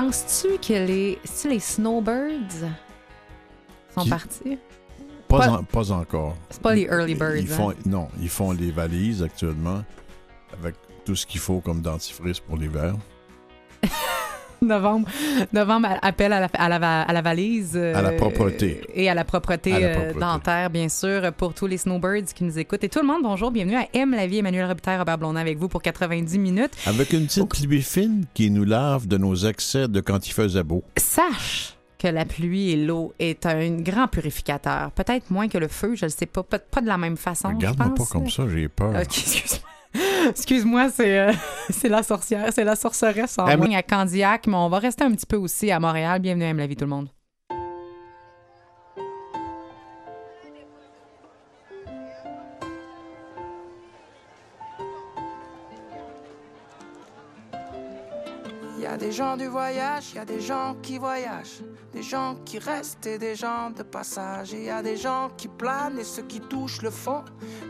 Penses-tu que les, les Snowbirds sont Qui- partis? Pas, Pas- en- pas encore. C'est pas les Early Birds. Ils font, hein? Non, ils font les valises actuellement avec tout ce qu'il faut comme dentifrice pour l'hiver. Novembre, novembre appel à la, à la, va- à la valise. euh, À la propreté. Et à la propreté, À la euh, propreté. dentaire, bien sûr, pour tous les snowbirds qui nous écoutent. Et tout le monde, bonjour, bienvenue à M la vie, Emmanuel Robitaille, Robert Blondin avec vous pour 90 minutes. Avec une petite pluie fine qui nous lave de nos excès de quand il faisait beau. Sache que la pluie et l'eau est un grand purificateur. Peut-être moins que le feu, je ne sais pas. Pas, de la même façon, Regarde-moi pas comme ça, j'ai peur. Excuse-moi. Excuse-moi, c'est euh, c'est la sorcière, c'est la sorceresse en ligne à Candiac, mais on va rester un petit peu aussi à Montréal. Bienvenue à M la vie, tout le monde. A des gens du voyage, il y a des gens qui voyagent, des gens qui restent et des gens de passage. Il y a des gens qui planent et ceux qui touchent le fond,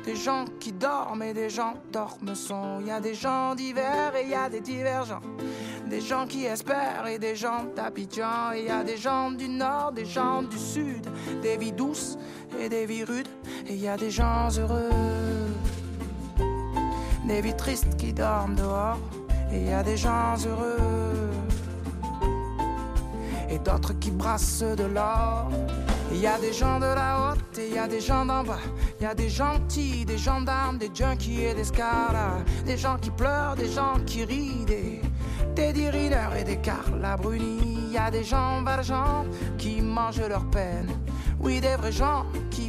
des gens qui dorment et des gens dorment son. Il y a des gens divers et il y a des divergents, des gens qui espèrent et des gens d'Abidjan. Il y a des gens du nord, des gens du sud, des vies douces et des vies rudes. Et il y a des gens heureux, des vies tristes qui dorment dehors. Et il y a des gens heureux et d'autres qui brassent de l'or. Il y a des gens de la haute et il y a des gens d'en bas. Il y a des gentils, des gendarmes, des junkies et des scaras. Des gens qui pleurent, des gens qui rient, des Riner et des Carla Bruni. Il y a des gens valjean qui mangent leur peine. Oui, des vrais gens qui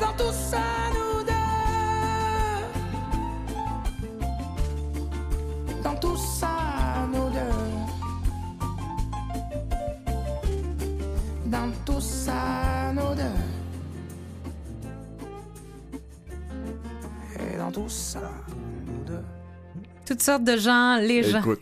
Dans tout ça, nous deux. Dans tout ça, nous deux. Dans tout ça, nous deux. Et dans tout ça. Toutes sortes de gens, les gens. Écoute,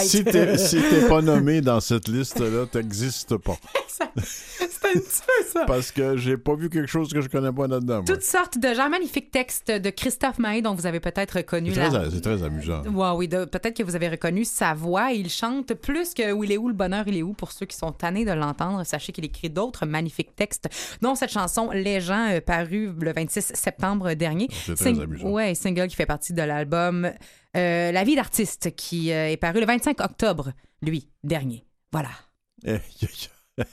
si, t'es si pas nommé dans cette liste-là, t'existes pas. C'est un petit peu ça. Parce que j'ai pas vu quelque chose que je connais pas là-dedans. Toutes sortes de gens. Magnifique texte de Christophe Maé, dont vous avez peut-être reconnu C'est la... très, c'est très amusant. Ouais, oui, peut-être que vous avez reconnu sa voix. Il chante plus que Où il est où, le bonheur, il est où. Pour ceux qui sont tannés de l'entendre, sachez qu'il écrit d'autres magnifiques textes, dont cette chanson Les gens, euh, parue le 26 septembre dernier. C'est très Sing- amusant. Ouais, single qui fait partie de l'album euh, La vie d'artiste, qui euh, est paru le 25 octobre, lui, dernier. Voilà.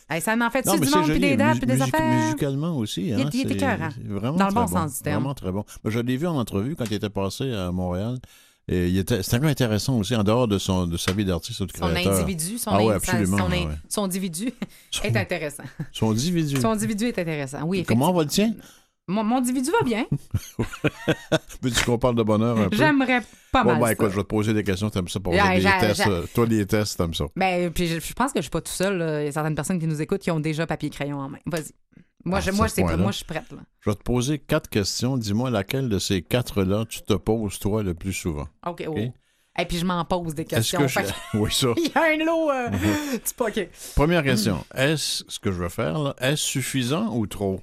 Hey, ça m'en fait Non, du monde, puis des dates, puis des musique- affaires? Musicalement aussi. Il Hein, il c'est- écœurant. c'est Vraiment Dans le très bon sens du terme. Vraiment très bon. Je l'ai vu en entrevue quand il était passé à Montréal. Il était, c'était gars intéressant aussi, en dehors de, son, de sa vie d'artiste ou de Son créateur. individu, son, Ah ouais, absolument, son, in- ouais. son individu est intéressant. Son individu. Son individu est intéressant. Oui, Comment va le tien? Mon, mon individu va bien. Veux-tu qu'on parle de bonheur un peu? J'aimerais pas Bon, mal. ben écoute, je vais te poser des questions, t'aimes ça pour Ah, des tests. euh, Toi, les tests, t'aimes ça. Ben, puis je, je pense que je suis pas tout seul. là. Il y a certaines personnes qui nous écoutent qui ont déjà papier et crayon en main. Vas-y. Moi, Ah, je, moi, ce moi, je suis prête. Là. Je vais te poser quatre questions. Dis-moi laquelle de ces quatre-là tu te poses, toi, le plus souvent. OK. oh. Et puis je m'en pose des questions. que je... Que- Oui, ça. Il y a un lot. euh, tu pas OK. Première question. Est-ce ce que je veux faire, là, est-ce suffisant ou trop?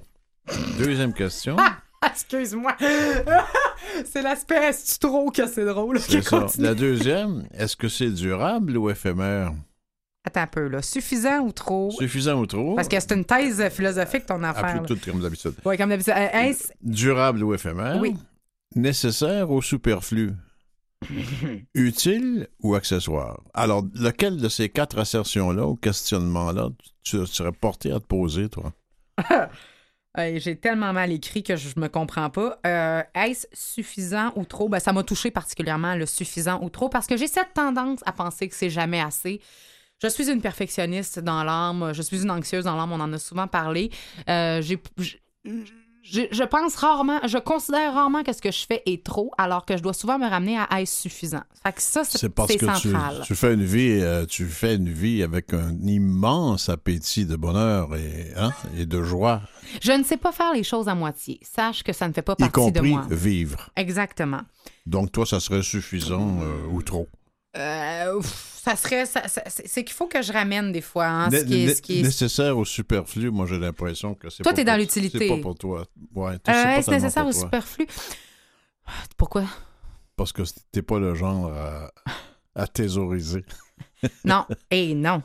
Deuxième question. Ah, excuse-moi. c'est l'aspect est trop que c'est drôle. C'est ça. La deuxième, est-ce que c'est durable ou éphémère? Attends un peu, là. Suffisant ou trop? Suffisant ou trop? Parce que c'est une thèse philosophique, ton affaire. Après là. tout, comme d'habitude. Oui, comme d'habitude. Euh, est-ce- Durable ou éphémère? Oui. Nécessaire ou superflu? Utile ou accessoire? Alors, lequel de ces quatre assertions-là ou questionnements-là tu, tu serais porté à te poser, toi? Hey, J'ai tellement mal écrit que je me comprends pas. Euh, Est-ce suffisant ou trop? Ben, ça m'a touché particulièrement le suffisant ou trop parce que j'ai cette tendance à penser que c'est jamais assez. Je suis une perfectionniste dans l'âme, je suis une anxieuse dans l'âme, on en a souvent parlé. Euh, j'ai- je, pense rarement, je considère rarement que ce que je fais est trop, alors que je dois souvent me ramener à est-ce suffisant. Fait que ça, c'est C'est parce c'est que tu, central. tu fais une vie, euh, tu fais une vie avec un immense appétit de bonheur et, hein, et de joie, Je ne sais pas faire les choses à moitié. Sache que ça ne fait pas partie de compris moi. vivre. Exactement. Donc, toi, ça serait suffisant euh, ou trop? Euh, ça serait. ça- ça- c'est qu'il faut que je ramène des fois. hein, ce qui est, né- ce qui est- Nécessaire ou superflu, moi, j'ai l'impression que c'est Toi, t'es dans l'utilité. C'est pas pour toi. Ouais, Euh, Est-ce nécessaire ou superflu? Pourquoi? Parce que t'es pas le genre à, à thésauriser. Non. Eh non.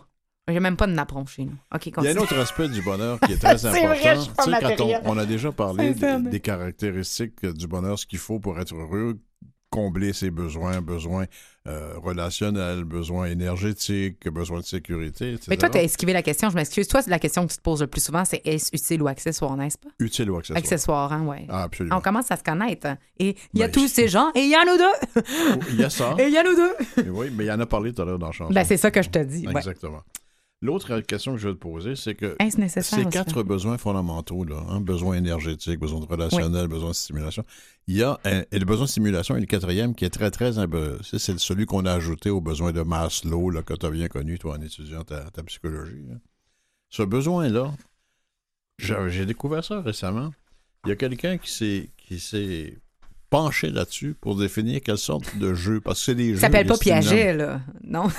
J'ai même pas de napperon chez nous. OK, Il y a un autre aspect du bonheur qui est très important. vrai, je suis pas Tu sais, quand on, a déjà parlé des caractéristiques du bonheur, ce qu'il faut pour être heureux, combler ses besoins, besoins euh, relationnels, besoins énergétiques, besoins de sécurité, etc. Mais toi, t'as esquivé la question, je m'excuse. Toi, la question que tu te poses le plus souvent, c'est est-ce utile ou accessoire, n'est-ce pas? Utile ou accessoire. Accessoire, hein, ouais. Ah, absolument. On commence à se connaître. Et il y a Ben, tous ces gens, et il y a nous deux. Il y a ça. Et il y a nous deux. oui, mais il y en a parlé tout à l'heure dans chanson. Ben, c'est ça que je te dis. ouais. L'autre question que je veux te poser, c'est que ces quatre besoins fondamentaux, là, hein, besoin énergétique, besoin de relationnel, besoin de stimulation, il y a un- et le besoin de stimulation est le quatrième qui est très, très... C'est celui qu'on a ajouté au besoin de Maslow, là, que tu as bien connu, toi, en étudiant ta, ta psychologie. là. Ce besoin-là, j'ai découvert ça récemment. Il y a quelqu'un qui s'est penché là-dessus pour définir quelle sorte de jeu, parce que c'est des Il jeux... s'appelle pas. Piaget, là. Non.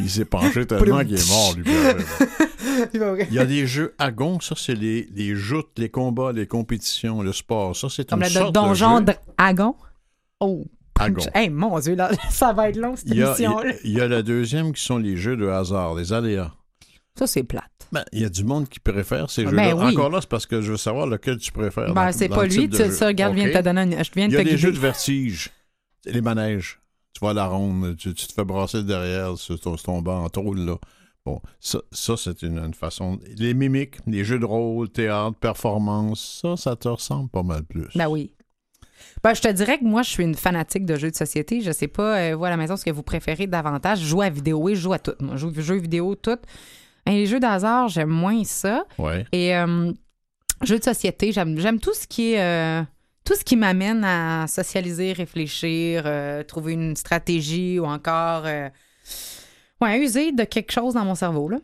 Il s'est penché tellement qu'il est mort, lui. Il y a des jeux agons, ça c'est les, les joutes, les combats, les compétitions, le sport. Ça c'est Comme une le sorte donjon de dragon. Oh. agon. Hey, mon Dieu, là, ça va être long, cette Il a, émission-là. il y a le deuxième qui sont les jeux de hasard, les aléas. Ça, c'est plate. Ben, il y a du monde qui préfère ces Ben jeux-là. oui. Encore là, c'est parce que je veux savoir lequel tu préfères. Ben, dans- c'est dans pas le lui, tu ça, regarde, je viens de te donner une- je viens Il de y a te des jeux de vertige, les manèges. Tu vas à la ronde, tu, tu te fais brasser derrière sur ton, banc en tôle, là. Bon, ça, ça c'est une, une façon. Les mimiques, les jeux de rôle, théâtre, performance, ça, ça te ressemble pas mal plus. Ben oui. Ben, je te dirais que moi, je suis une fanatique de jeux de société. Je sais pas, euh, vous à la maison, ce que vous préférez davantage. Je joue à vidéo, oui, je joue à tout. Moi, je joue jeux vidéo, tout. Et les jeux d'hasard, j'aime moins ça. Ouais. Et euh, jeux de société, j'aime j'aime tout ce qui est. euh, tout ce qui m'amène à socialiser, réfléchir, euh, trouver une stratégie ou encore. euh, ouais, user de quelque chose dans mon cerveau, là.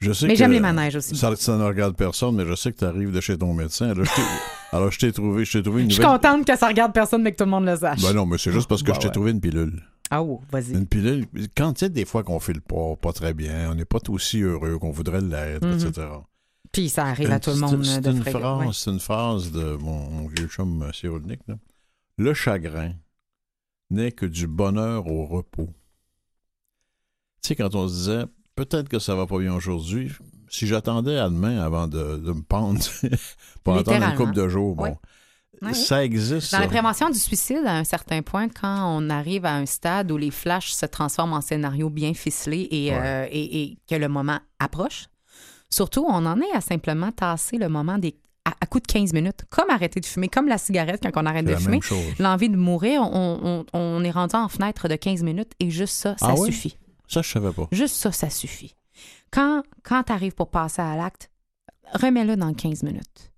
Je sais Mais j'aime les manèges aussi. Ça, ça ne regarde personne, mais je sais que tu arrives de chez ton médecin. Alors, je t'ai- alors, je t'ai trouvé, je t'ai trouvé une Je suis nouvelle. contente que ça regarde personne, mais que tout le monde le sache. Ben non, mais c'est juste parce que Ben je t'ai ouais. trouvé une pilule. Ah, oh, vas-y. Une pilule, quand tu sais, des fois qu'on file pas, pas très bien, on n'est pas aussi heureux qu'on voudrait l'être, Mhm. etc. Puis ça arrive à tout le monde C'est de une, phrase, ouais. c'est une phrase de mon, vieux chum euh, Cyrulnik. Le chagrin n'est que du bonheur au repos. Tu sais, quand on se disait, peut-être que ça va pas bien aujourd'hui, si j'attendais à demain avant de, de me pendre pour attendre une couple de jours, bon, oui. ça existe. Dans la prévention du suicide, à un certain point, quand on arrive à un stade où les flashs se transforment en scénarios bien ficelés et, Ouais. euh, et, et que le moment approche, surtout, on en est à simplement tasser le moment des, à, à coup de 15 minutes, comme arrêter de fumer, comme la cigarette quand on arrête de la fumer. L'envie de mourir, on, on- on est rendu en fenêtre de 15 minutes et juste ça, ça Ah oui? suffit. Ça, je savais pas. Juste ça, ça suffit. Quand, quand tu arrives pour passer à l'acte, remets-le dans 15 minutes.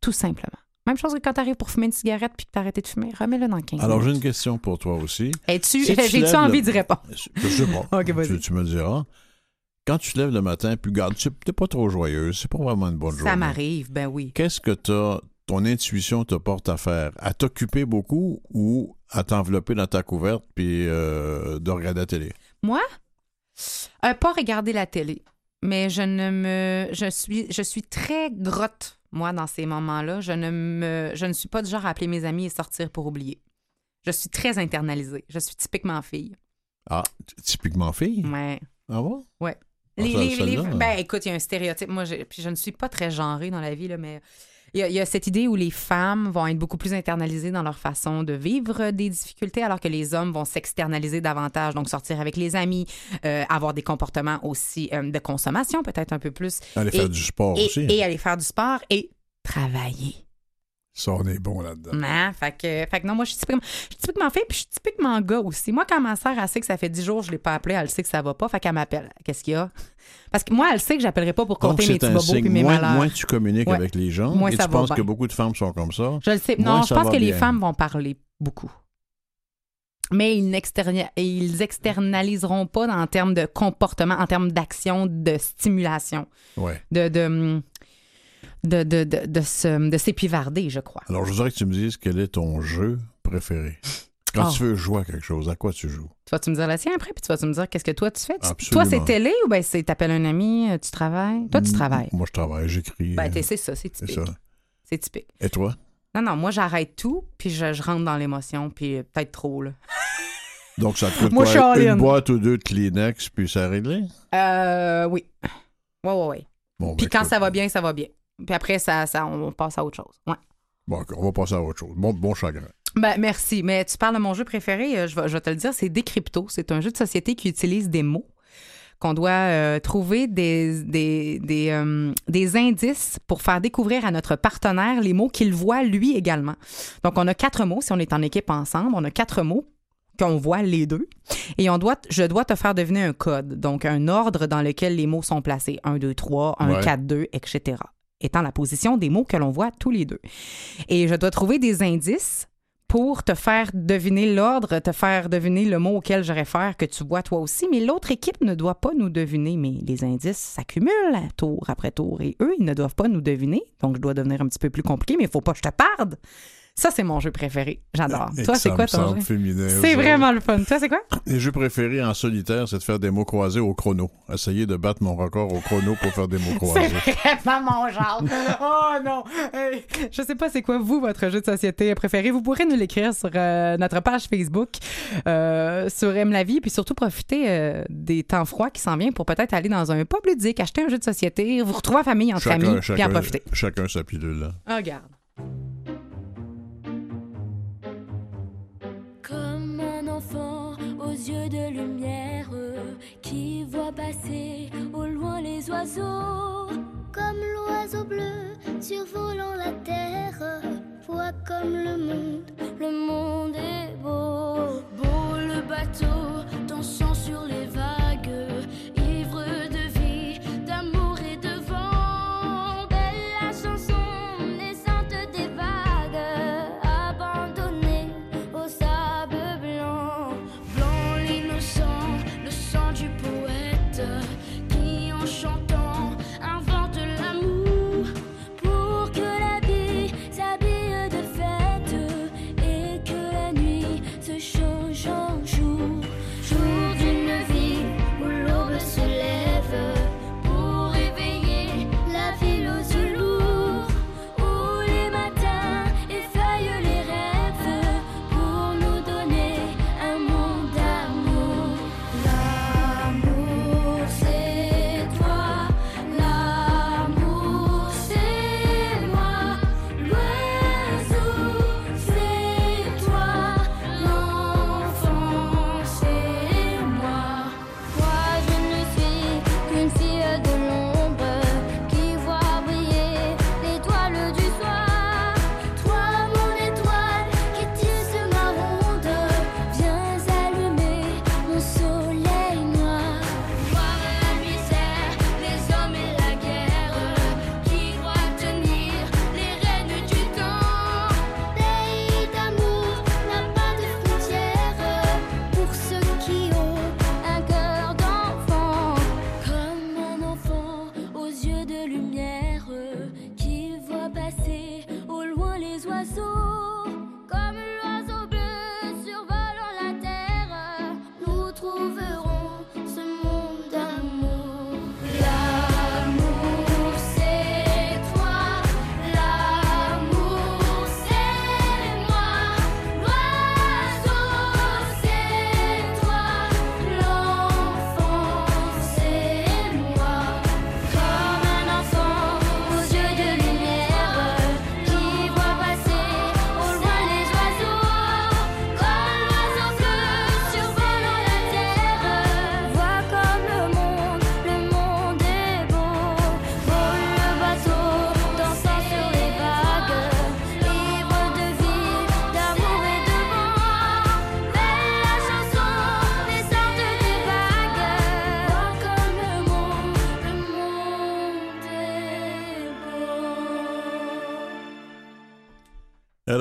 Tout simplement. Même chose que quand tu arrives pour fumer une cigarette puis que tu arrêté de fumer, remets-le dans 15 Alors, j'ai minutes. une question pour toi aussi. Es-tu, Si j'ai-tu envie le- d'y répondre? Je sais pas. Tu, tu me diras. Quand tu te lèves le matin, puis garde, tu n'es pas trop joyeuse, c'est pas vraiment une bonne journée. Ça m'arrive, ben oui. Qu'est-ce que t'as, ton intuition te porte à faire? À t'occuper beaucoup ou à t'envelopper dans ta couverte puis euh, de regarder la télé? Moi? Euh, pas regarder la télé. Mais je ne me. Je suis, je suis très grotte, moi, dans ces moments-là. Je ne me. Je ne suis pas du genre à appeler mes amis et sortir pour oublier. Je suis très internalisée. Je suis typiquement fille. Ah, typiquement fille? Ouais. Ah bon? Ouais. Les, les- euh. ben, écoute, il y a un stéréotype. Moi, je, puis je ne suis pas très genrée dans la vie, là, mais il y, a, il y a cette idée où les femmes vont être beaucoup plus internalisées dans leur façon de vivre des difficultés, alors que les hommes vont s'externaliser davantage, donc sortir avec les amis, euh, avoir des comportements aussi euh, de consommation, peut-être un peu plus. Aller Et- faire du sport et, aussi. et aller faire du sport et travailler. Ça, on est bon là-dedans. Hein? Fait, que, fait que non, moi, je suis typiquement, je suis typiquement fille, puis je suis typiquement gars aussi. Moi, quand ma sœur, elle sait que ça fait 10 jours je l'ai pas appelée, elle sait que ça va pas, fait qu'elle m'appelle. Qu'est-ce qu'il y a? Parce que moi, elle sait que j'appellerai pas pour Donc, compter mes c'est petits un bobos puis signe. mes Moins, malheurs. moins tu communiques Ouais. avec les gens Moins et ça tu va penses bien. que beaucoup de femmes sont comme ça? Je le sais. Moins Non, je pense que les femmes vont parler beaucoup. Mais ils et ils externaliseront pas en termes de comportement, en termes d'action, de stimulation, Ouais. de, de, de, de, de, de se- de s'épivarder, je crois. Alors, je voudrais que tu me dises quel est ton jeu préféré. Quand Oh. tu veux jouer à quelque chose, à quoi tu joues? Tu vas-tu me dire la tienne après, puis tu vas-tu me dire qu'est-ce que toi tu fais? Tu-. Toi, c'est télé ou bien c'est t'appelles un ami, euh, tu travailles? Toi, tu travailles. Moi, je travaille, j'écris. Ben, euh, t'es- c'est ça, c'est typique. ça. C'est typique. Et toi? Non, non, moi, j'arrête tout, puis je, je rentre dans l'émotion, puis euh, peut-être trop, là. Donc, ça te coûte Moi, quoi? Une boîte ou deux de Kleenex, puis ça réglé? Euh, oui. Ouais, ouais, ouais. Bon, Puis ben, quand écoute, ça va bien, ça va bien. Puis après, ça, ça, on passe à autre chose. Ouais. Bon, on va passer à autre chose. Bon, bon chagrin. Ben, merci. Mais tu parles de mon jeu préféré, euh, je vais, je vais te le dire, c'est Décrypto. C'est un jeu de société qui utilise des mots qu'on doit euh, trouver des, des, des, euh, des indices pour faire découvrir à notre partenaire les mots qu'il voit lui également. Donc, on a quatre mots. Si on est en équipe ensemble, on a quatre mots qu'on voit les deux. Et on doit, je dois te faire deviner un code, donc un ordre dans lequel les mots sont placés. 1, 2, 3, 1, Ouais. 4, 2, etc. Étant la position des mots que l'on voit tous les deux. Et je dois trouver des indices pour te faire deviner l'ordre, te faire deviner le mot auquel je réfère que tu vois toi aussi. Mais l'autre équipe ne doit pas nous deviner. Mais les indices s'accumulent tour après tour et eux, ils ne doivent pas nous deviner. Donc, je dois devenir un petit peu plus compliqué, mais il faut pas que je te parde. Ça, c'est mon jeu préféré. J'adore. Toi, c'est quoi ton jeu? féminin, C'est vraiment le fun. Toi, c'est quoi? Les jeux préférés en solitaire, c'est de faire des mots croisés au chrono. Essayer de battre mon record au chrono pour faire des mots C'est croisés. vraiment mon genre. oh non. Hey, je sais pas c'est quoi vous votre jeu de société préféré? Vous pourrez nous l'écrire sur euh, notre page Facebook euh, sur Aime la vie puis surtout profiter euh, des temps froids qui s'en viennent pour peut-être aller dans un pub ludique, acheter un jeu de société, vous retrouver en famille entre amis puis en chacun, profiter. chacun sa pilule. là. Ah, regarde. Yeux de lumière qui voit passer au loin les oiseaux. Comme l'oiseau bleu survolant la terre, voit comme le monde. Le monde est beau, beau le bateau dansant sur les vagues,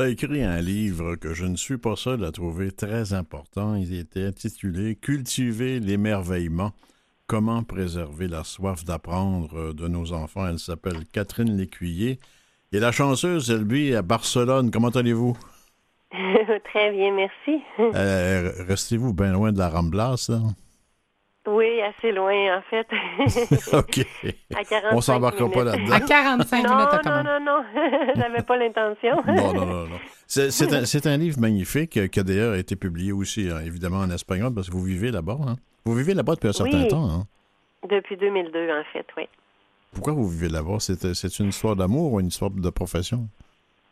a écrit un livre que je ne suis pas seul à trouver très important. Il était intitulé Cultiver l'émerveillement. Comment préserver la soif d'apprendre de nos enfants. Elle s'appelle Catherine Lécuyer. Et la chanceuse, elle vit à Barcelone. Comment allez-vous? Très bien, merci. Euh, Restez-vous bien loin de la Ramblas, là? Oui, assez loin, en fait. OK. On s'embarquera pas là-dedans. À 45 non, minutes, non, non, non, J'avais pas l'intention. non, non, non, non. C'est un, un, livre magnifique qui a d'ailleurs été publié aussi, hein, évidemment, en espagnol, parce que vous vivez là-bas. Hein? Vous vivez là-bas depuis un certain temps. Hein? Depuis 2002, en fait, oui. Pourquoi vous vivez là-bas? C'est une histoire d'amour ou une histoire de profession?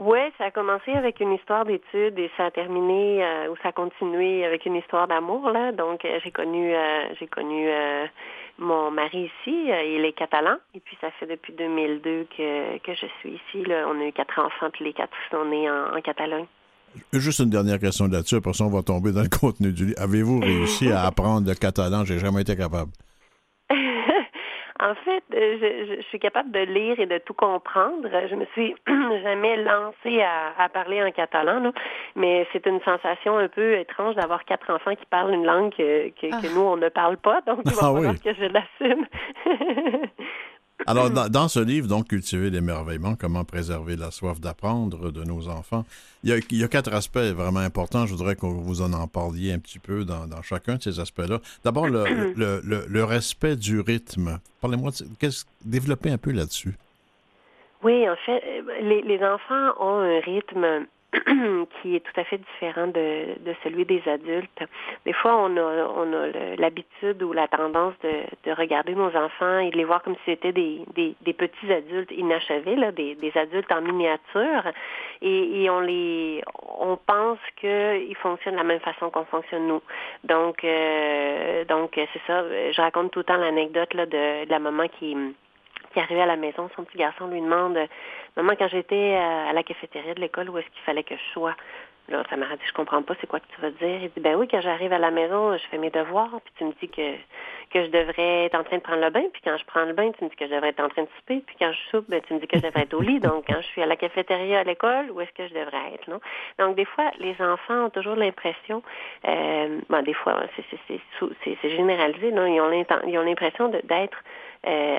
Oui, ça a commencé avec une histoire d'études et ça a terminé euh, ou ça a continué avec une histoire d'amour là. Donc euh, j'ai connu euh, j'ai connu mon mari ici, il est catalan et puis ça fait depuis 2002 que, que je suis ici. Là. On a eu quatre enfants, puis les quatre sont nés en, Catalogne. Juste une dernière question là-dessus, après ça on va tomber dans le contenu du livre. Avez-vous réussi à apprendre le catalan? J'ai jamais été capable. En fait, euh, je, je, suis capable de lire et de tout comprendre. Je me suis jamais lancée à, parler en catalan, là, mais c'est une sensation un peu étrange d'avoir quatre enfants qui parlent une langue que, que, ah. nous, on ne parle pas. Donc, il va ah falloir que je l'assume. Alors, dans, ce livre, donc, Cultiver l'émerveillement, comment préserver la soif d'apprendre de nos enfants, il y, a, quatre aspects vraiment importants. Je voudrais que vous en en parliez un petit peu dans, chacun de ces aspects-là. D'abord, le, le, respect du rythme. Parlez-moi, développez un peu là-dessus. Oui, en fait, les, les enfants ont un rythme qui est tout à fait différent de, de celui des adultes. Des fois, on a, on a l'habitude ou la tendance de, de regarder nos enfants et de les voir comme si c'était des, des, des, petits adultes inachevés, là, des, des adultes en miniature, et, et on les, on pense qu'ils fonctionnent de la même façon qu'on fonctionne nous. Donc, euh, donc c'est ça. Je raconte tout le temps l'anecdote de, de la maman qui qui arrivait à la maison, son petit garçon lui demande Maman, quand j'étais à la cafétéria de l'école, où est-ce qu'il fallait que je sois? Là, ça m'a dit, je comprends pas, c'est quoi que tu vas dire? Il dit, ben oui, quand j'arrive à la maison, je fais mes devoirs, puis tu me dis que, que je devrais être en train de prendre le bain, puis quand je prends le bain, tu me dis que je devrais être en train de souper, puis quand je soupe, ben, tu me dis que je devrais être au lit. Donc, quand je suis à la cafétéria à l'école, où est-ce que je devrais être, non? Donc, des fois, les enfants ont toujours l'impression, euh, ben, des fois, c'est généralisé, non? Ils ont l'impression d'être euh,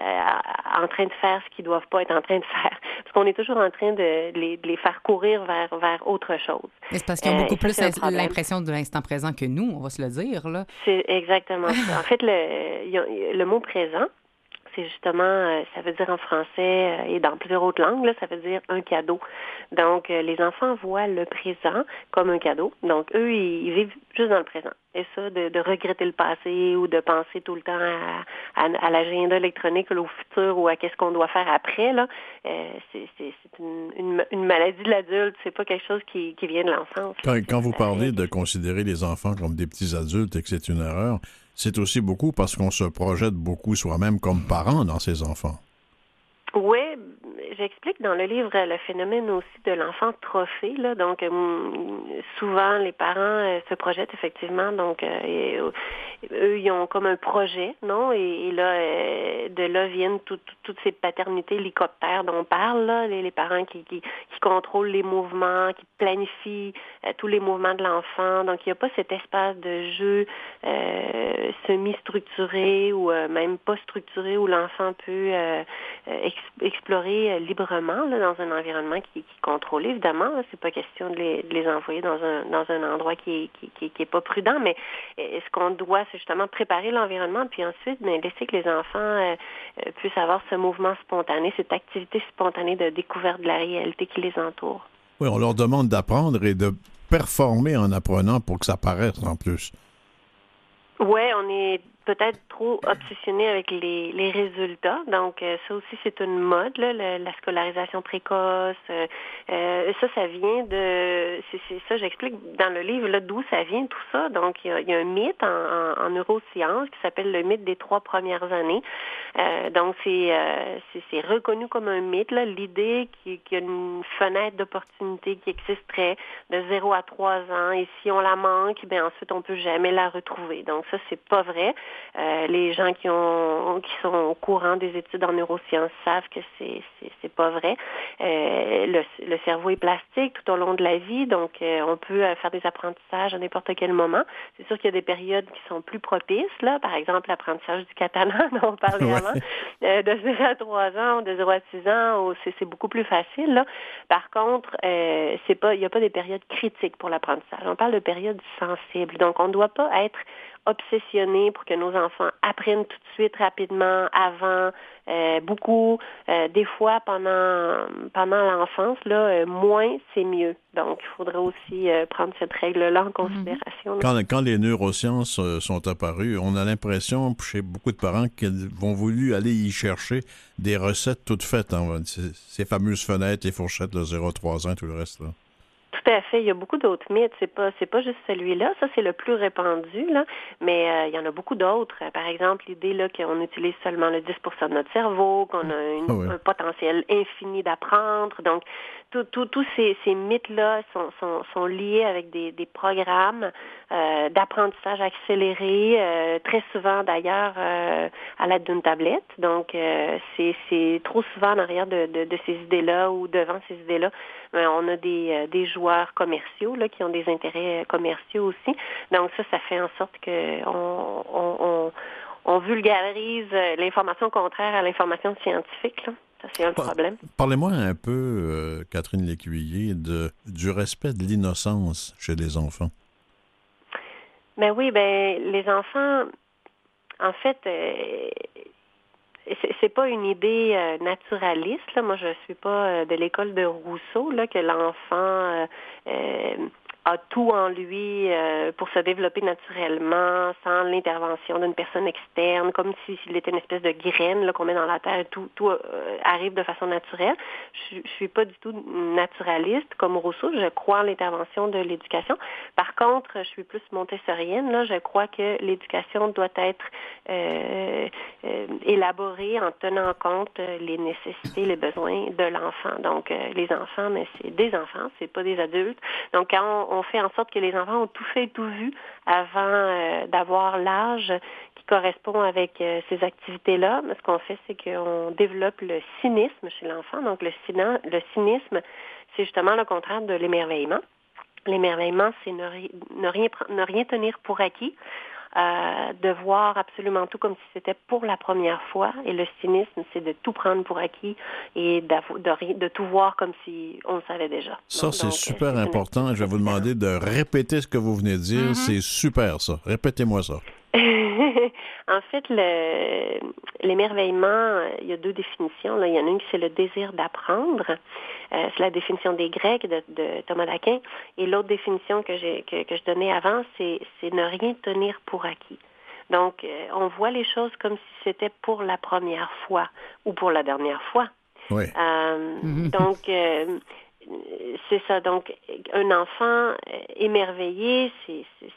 en train de faire ce qu'ils doivent pas être en train de faire. Parce qu'on est toujours en train de les, les faire courir vers, vers autre chose. C'est parce qu'ils ont euh, beaucoup plus l'impression de l'instant présent que nous, on va se le dire. là. C'est exactement ça. En fait, le, le mot présent, c'est justement, euh, ça veut dire en français euh, et dans plusieurs autres langues, là, ça veut dire un cadeau. Donc, euh, les enfants voient le présent comme un cadeau. Donc, eux, ils, vivent juste dans le présent. Et ça, de, de, regretter le passé ou de penser tout le temps à, à, l'agenda électronique ou au futur ou à qu'est-ce qu'on doit faire après, là, c'est une, une, maladie de l'adulte. C'est pas quelque chose qui, qui vient de l'enfance. Quand, quand vous parlez de considérer les enfants comme des petits adultes et que c'est une erreur, c'est aussi beaucoup parce qu'on se projette beaucoup soi-même comme parent dans ses enfants. Oui, j'explique dans le livre le phénomène aussi de l'enfant trophée. Là. Donc, euh, souvent, les parents euh, se projettent effectivement. Donc, euh, eux, ils ont comme un projet, non? Et, là, de là viennent toutes ces paternités hélicoptères dont on parle, là, les, parents qui, qui, qui, contrôlent les mouvements, qui planifient tous les mouvements de l'enfant. Donc, il n'y a pas cet espace de jeu semi-structuré ou même pas structuré où l'enfant peut explorer librement là, dans un environnement qui, qui est contrôlé. Évidemment, c'est pas question de les, de les, envoyer dans un, dans un endroit qui est, qui, qui, est pas prudent, mais ce qu'on doit, c'est justement préparer l'environnement, puis ensuite mais laisser que les enfants euh, euh, puissent avoir ce mouvement spontané, cette activité spontanée de découverte de la réalité qui les entoure? Oui, on leur demande d'apprendre et de performer en apprenant pour que ça paraisse en plus. Oui, on est peut-être trop obsessionné avec les, les résultats. Donc, euh, ça aussi, c'est une mode, là, la, scolarisation précoce. Euh, euh, ça, ça vient de... C'est ça, j'explique dans le livre là d'où ça vient, tout ça. Donc, il y a, un mythe en, en, neurosciences qui s'appelle le mythe des trois premières années. donc, c'est c'est reconnu comme un mythe, l'idée qu'il y a une fenêtre d'opportunité qui existerait de 0 à 3 ans. Et si on la manque, ben ensuite, on peut jamais la retrouver. Donc, ça, c'est pas vrai. Euh, les gens qui ont qui sont au courant des études en neurosciences savent que c'est c'est pas vrai. Euh, le, le, cerveau est plastique tout au long de la vie, donc euh, on peut faire des apprentissages à n'importe quel moment. C'est sûr qu'il y a des périodes qui sont plus propices, là, par exemple l'apprentissage du catalan dont on parlait avant, de 0 à 3 ans ou de 0 à 6 ans, c'est beaucoup plus facile. Là. Par contre, c'est pas il n'y a pas des périodes critiques pour l'apprentissage. On parle de périodes sensibles. Donc, on ne doit pas être obsessionné pour que nos enfants apprennent tout de suite rapidement, avant, euh, beaucoup. Euh, des fois, pendant pendant l'enfance, là, euh, moins c'est mieux. Donc, il faudrait aussi prendre cette règle-là en mhm. considération. Quand, quand les neurosciences sont apparues, on a l'impression chez beaucoup de parents qu'ils vont voulu aller y chercher des recettes toutes faites. Hein, ces, fameuses fenêtres, les fourchettes, le 0-3 ans, tout le reste. Là. Tout à fait. Il y a beaucoup d'autres mythes. C'est pas c'est pas juste celui-là. Ça c'est le plus répandu là, mais euh, il y en a beaucoup d'autres. Par exemple, l'idée là qu'on utilise seulement le 10% de notre cerveau, qu'on a ah un potentiel infini d'apprendre. Donc tous ces, mythes-là sont, liés avec des, programmes euh, d'apprentissage accéléré, euh, très souvent d'ailleurs euh, à l'aide d'une tablette. Donc, c'est trop souvent en arrière de, ces idées-là ou devant ces idées-là. on a des, joueurs commerciaux là, qui ont des intérêts commerciaux aussi. Donc, ça, ça fait en sorte que on, vulgarise l'information contraire à l'information scientifique. C'est un problème. Parlez-moi un peu, euh, Catherine Lécuyer, de, du respect de l'innocence chez les enfants. Ben oui, ben les enfants, en fait, euh, c'est pas une idée euh, naturaliste. Là. Moi, je suis pas de l'école de Rousseau, là, que l'enfant a tout en lui euh, pour se développer naturellement, sans l'intervention d'une personne externe, comme s'il était une espèce de graine qu'on met dans la terre et tout, tout euh, arrive de façon naturelle. Je, je suis pas du tout naturaliste comme Rousseau. Je crois en l'intervention de l'éducation. Par contre, je suis plus montessorienne. Là, je crois que l'éducation doit être euh, euh élaborée en tenant compte les nécessités, les besoins de l'enfant. Donc, les enfants, mais c'est des enfants, c'est pas des adultes. Donc, quand on on fait en sorte que les enfants ont tout fait tout vu avant euh, d'avoir l'âge qui correspond avec euh, ces activités-là. Ce qu'on fait, c'est qu'on développe le cynisme chez l'enfant. Donc le, cynisme, c'est justement le contraire de l'émerveillement. L'émerveillement, c'est ne rien tenir pour acquis. Euh, de voir absolument tout comme si c'était pour la première fois. Et le cynisme, c'est de tout prendre pour acquis et de, de, tout voir comme si on le savait déjà. Ça, c'est super important. Je vais vous demander de répéter ce que vous venez de dire. Mm-hmm. C'est super, ça. Répétez-moi ça. en fait, l'émerveillement, il y a deux définitions. Là. Il y en a une qui c'est le désir d'apprendre. Euh, c'est la définition des Grecs de, Thomas d'Aquin. Et l'autre définition que, que, que, je donnais avant, c'est ne rien tenir pour acquis. Donc, euh, on voit les choses comme si c'était pour la première fois ou pour la dernière fois. Oui. Euh. Donc, c'est ça. Donc, un enfant euh, émerveillé,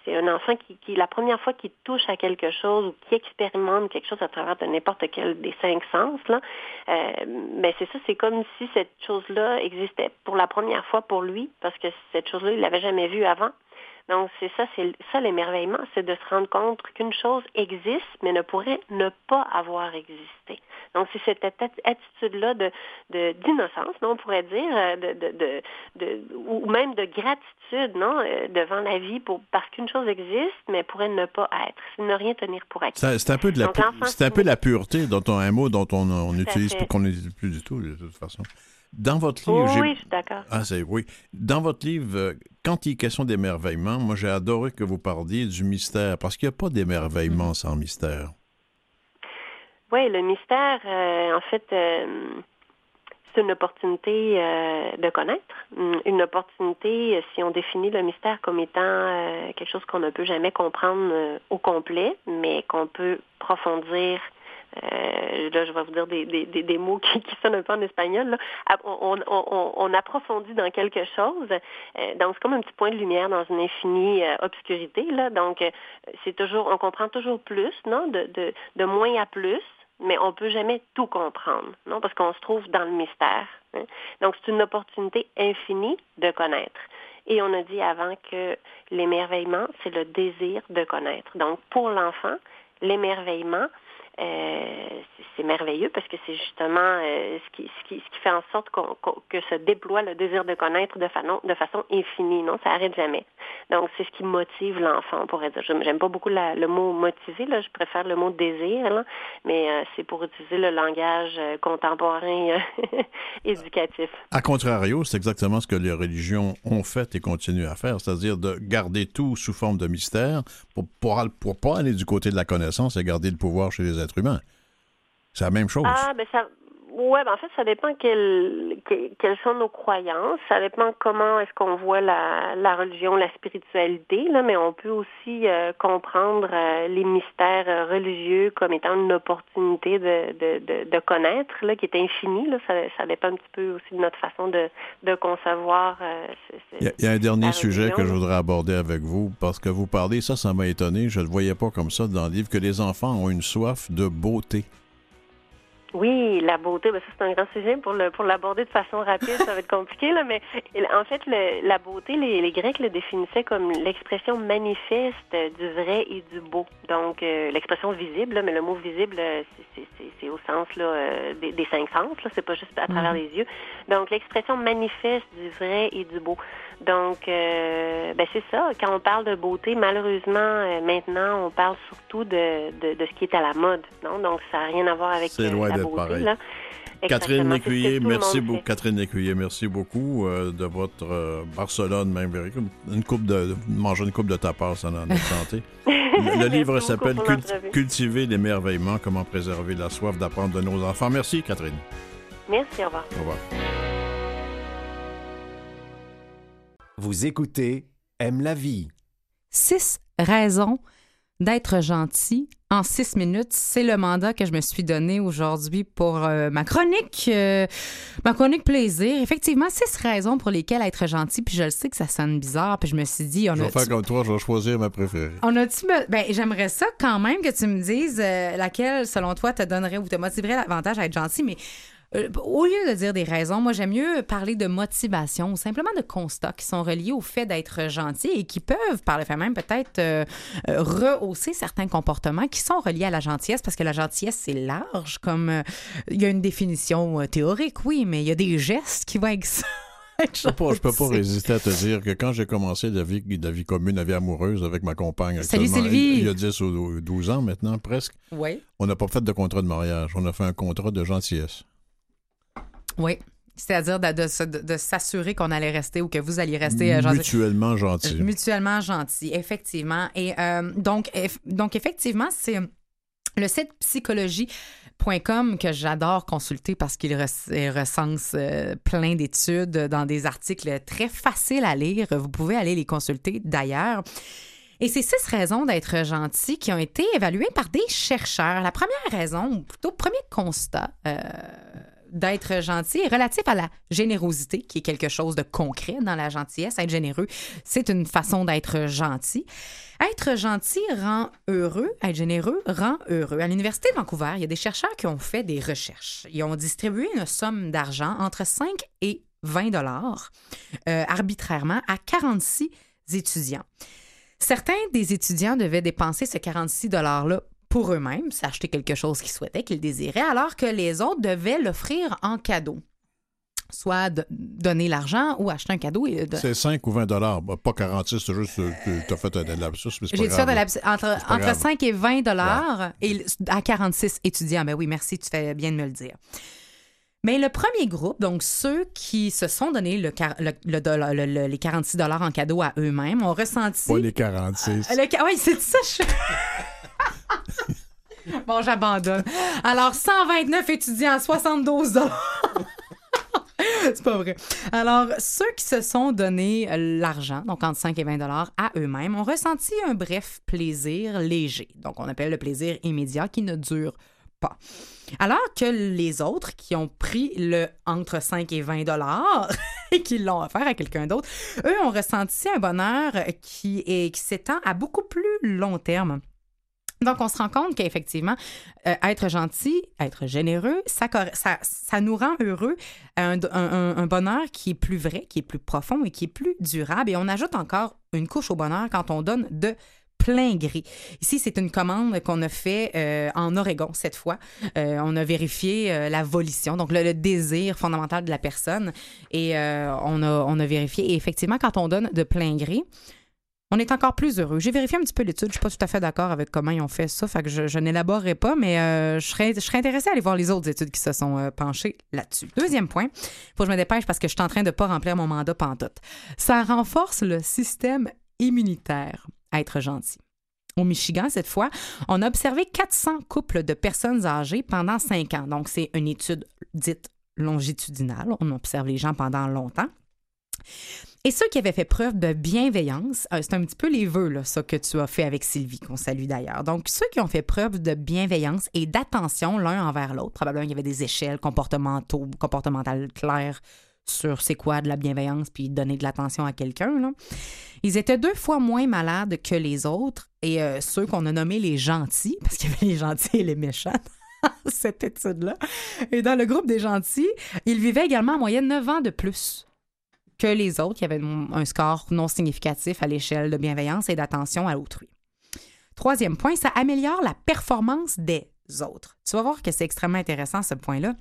c'est un enfant qui, qui, la première fois qu'il touche à quelque chose ou qui expérimente quelque chose à travers de n'importe quel des cinq sens, là, euh, ben c'est ça, c'est comme si cette chose-là existait pour la première fois pour lui, parce que cette chose-là, il l'avait jamais vue avant. Donc, c'est ça, c'est ça l'émerveillement, c'est de se rendre compte qu'une chose existe, mais ne pourrait ne pas avoir existé. Donc, c'est cette attitude-là de, d'innocence, non, on pourrait dire, euh, de, de, de, ou même de gratitude, non, euh, devant la vie, pour, parce qu'une chose existe, mais pourrait ne pas être, c'est ne rien tenir pour acquis. C'est un peu de la, c'est un peu la pureté, dont on, un mot dont on, on utilise, qu'on n'utilise plus du tout, de toute façon. Dans votre livre, oui, je suis d'accord. Ah, c'est oui. Dans votre livre, euh, quand il est question d'émerveillement, moi j'ai adoré que vous parliez du mystère, parce qu'il n'y a pas d'émerveillement sans mystère. Oui, le mystère, euh, en fait, euh, c'est une opportunité de connaître, une opportunité, si on définit le mystère comme étant quelque chose qu'on ne peut jamais comprendre au complet, mais qu'on peut profondir euh, là, je vais vous dire des, mots qui, sonnent un peu en espagnol. On, on, on, approfondit dans quelque chose. Euh, donc, c'est comme un petit point de lumière dans une infinie euh, obscurité. Donc, c'est toujours, on comprend toujours plus, non, de, de, de moins à plus mais on peut jamais tout comprendre, non, parce qu'on se trouve dans le mystère. Hein. Donc, c'est une opportunité infinie de connaître. Et on a dit avant que l'émerveillement, c'est le désir de connaître. Donc, pour l'enfant, l'émerveillement, euh, c'est merveilleux parce que c'est justement euh, ce, qui, fait en sorte que se déploie le désir de connaître de, façon, infinie. Non, ça arrête jamais. Donc, c'est ce qui motive l'enfant, on pourrait dire. J'aime pas beaucoup le mot motiver, là, je préfère le mot désir, là, mais euh, c'est pour utiliser le langage contemporain éducatif. A contrario, c'est exactement ce que les religions ont fait et continuent à faire, c'est-à-dire de garder tout sous forme de mystère pour, pour, pas aller du côté de la connaissance et garder le pouvoir chez les humain. C'est la même chose. Ah, ben ça. Ouais, ben en fait, ça dépend quelles sont nos croyances. Ça dépend comment est-ce qu'on voit la, la religion, la spiritualité, là, mais on peut aussi euh, comprendre euh, les mystères euh, religieux comme étant une opportunité de, de, de, connaître, là, qui est infinie. Là. Ça, ça, dépend un petit peu aussi de notre façon de, de concevoir. il, y a, un dernier sujet que je voudrais aborder avec vous, parce que vous parlez, ça, ça m'a étonné. Je ne le voyais pas comme ça dans le livre, que les enfants ont une soif de beauté. Oui, la beauté, ben ça c'est un grand sujet pour le pour l'aborder de façon rapide, ça va être compliqué là, mais en fait le, la beauté, les, les, Grecs le définissaient comme l'expression manifeste du vrai et du beau. Donc euh, l'expression visible, mais le mot visible euh, c'est au sens là euh, des, des, cinq sens, là, c'est pas juste à travers mhm. les yeux. Donc l'expression manifeste du vrai et du beau. Donc, euh, ben c'est ça. Quand on parle de beauté, malheureusement, euh, maintenant, on parle surtout de, de, de, ce qui est à la mode. Non? Donc, ça n'a rien à voir avec euh, loin la beauté. Pareil. Là. Catherine Lécuyer, merci beaucoup. Catherine Lécuyer, merci beaucoup de votre Barcelone, même une coupe de manger une coupe de tapas en notre santé. Le, le livre s'appelle Cultiver l'émerveillement, comment préserver la soif d'apprendre de nos enfants. Merci, Catherine. Merci, au revoir. Au revoir. Vous écoutez Aime la vie. Six raisons d'être gentil en six minutes. C'est le mandat que je me suis donné aujourd'hui pour euh, ma chronique, euh, ma chronique plaisir. Effectivement, six raisons pour lesquelles être gentil. Puis je le sais que ça sonne bizarre. Puis je me suis dit, on je vais faire comme toi, je vais choisir ma préférée. On a-tu ben j'aimerais ça quand même que tu me dises euh, laquelle, selon toi, te donnerait ou te motiverait l'avantage à être gentil. Mais euh, au lieu de dire des raisons, moi j'aime mieux parler de motivation ou simplement de constats qui sont reliés au fait d'être gentil et qui peuvent, par le fait même, peut-être euh, euh, rehausser certains comportements qui sont reliés à la gentillesse parce que la gentillesse, c'est large. Comme il y a une définition théorique, oui, mais il y a des gestes qui vont avec ça. Je peux, peux pas résister à te dire que quand j'ai commencé la vie, la vie commune, la vie amoureuse avec ma compagne, Salut Sylvie. il y a 10 ou 12 ans maintenant, presque, oui. on n'a pas fait de contrat de mariage, on a fait un contrat de gentillesse. Oui. C'est-à-dire de, s'assurer qu'on allait rester ou que vous alliez rester euh, mutuellement gentil. Mutuellement gentil, effectivement. Et euh, donc, donc, effectivement, c'est le site psychologie.com que j'adore consulter parce qu'il recense euh, plein d'études dans des articles très faciles à lire. Vous pouvez aller les consulter d'ailleurs. Et c'est six raisons d'être gentil qui ont été évaluées par des chercheurs. La première raison, ou plutôt premier constat, d'être gentil est relatif à la générosité, qui est quelque chose de concret dans la gentillesse. Être généreux, c'est une façon d'être gentil. Être gentil rend heureux, être généreux rend heureux. À l'Université de Vancouver, il y a des chercheurs qui ont fait des recherches. Ils ont distribué une somme d'argent entre 5 et 20 dollars euh, arbitrairement à 46 étudiants. Certains des étudiants devaient dépenser ce 46 $-là pour eux-mêmes, s'acheter quelque chose qu'ils souhaitaient, qu'ils désiraient, alors que les autres devaient l'offrir en cadeau soit donner l'argent ou acheter un cadeau. C'est 5 ou 20 dollars, bah, pas 46, c'est juste que tu as fait un lapsus, J'ai fait un entre, entre 5 et 20 dollars et à 46 étudiants. Ben oui, merci, tu fais bien de me le dire. Mais le premier groupe, donc ceux qui se sont donné le, le, les 46 dollars en cadeau à eux-mêmes, ont ressenti... Pas les 46. oui, c'est ça. Je... bon, j'abandonne. Alors, 129 étudiants, 72 C'est pas vrai. Alors, ceux qui se sont donné l'argent, donc entre 5 et 20 dollars à eux-mêmes, ont ressenti un bref plaisir léger. Donc, on appelle le plaisir immédiat qui ne dure pas. Alors que les autres qui ont pris le entre 5 et 20 dollars et qui l'ont offert à quelqu'un d'autre, eux ont ressenti un bonheur qui, est, qui s'étend à beaucoup plus long terme. Donc, on se rend compte qu'effectivement, euh, être gentil, être généreux, ça, nous rend heureux, un, bonheur qui est plus vrai, qui est plus profond et qui est plus durable. Et on ajoute encore une couche au bonheur quand on donne de plein gré. Ici, c'est une commande qu'on a fait euh, en Oregon cette fois. Euh, on a vérifié la volition, donc le, désir fondamental de la personne. Et on, a, vérifié. Et effectivement, quand on donne de plein gré, on est encore plus heureux. J'ai vérifié un petit peu l'étude. Je suis pas tout à fait d'accord avec comment ils ont fait ça. Fait que je, n'élaborerai pas, mais euh, je, serais, je intéressée à aller voir les autres études qui se sont euh, penchées là-dessus. Deuxième point, faut que je me dépêche parce que je suis en train de pas remplir mon mandat pantoute. Ça renforce le système immunitaire à être gentil. Au Michigan, cette fois, on a observé 400 couples de personnes âgées pendant 5 ans. Donc, c'est une étude dite longitudinale. On observe les gens pendant longtemps. Et ceux qui avaient fait preuve de bienveillance, euh, c'est un petit peu les vœux, là, ça que tu as fait avec Sylvie, qu'on salue d'ailleurs. Donc, ceux qui ont fait preuve de bienveillance et d'attention l'un envers l'autre, probablement qu'il y avait des échelles comportementaux, comportementales claires sur c'est quoi de la bienveillance puis donner de l'attention à quelqu'un. Ils étaient deux fois moins malades que les autres et euh, ceux qu'on a nommés les gentils, parce qu'il y avait les gentils et les méchants cette étude-là. Et dans le groupe des gentils, ils vivaient également en moyenne 9 ans de plus que les autres qui avaient un score non significatif à l'échelle de bienveillance et d'attention à autrui. Troisième point, ça améliore la performance des autres. Tu vas voir que c'est extrêmement intéressant ce point-là.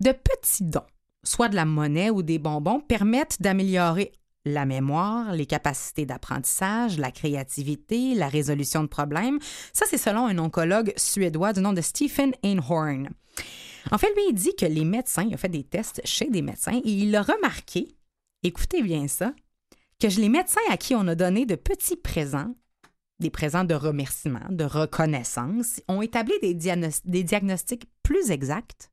De petits dons, soit de la monnaie ou des bonbons, permettent d'améliorer la mémoire, les capacités d'apprentissage, la créativité, la résolution de problèmes. Ça, c'est selon un oncologue suédois du nom de Stephen Einhorn. En fait, lui, il dit que les médecins, il a fait des tests chez des médecins et il a remarqué, écoutez bien ça, que les médecins à qui on a donné de petits présents, des présents de remerciement, de reconnaissance, ont établi des, diagnos- des diagnostics plus exacts,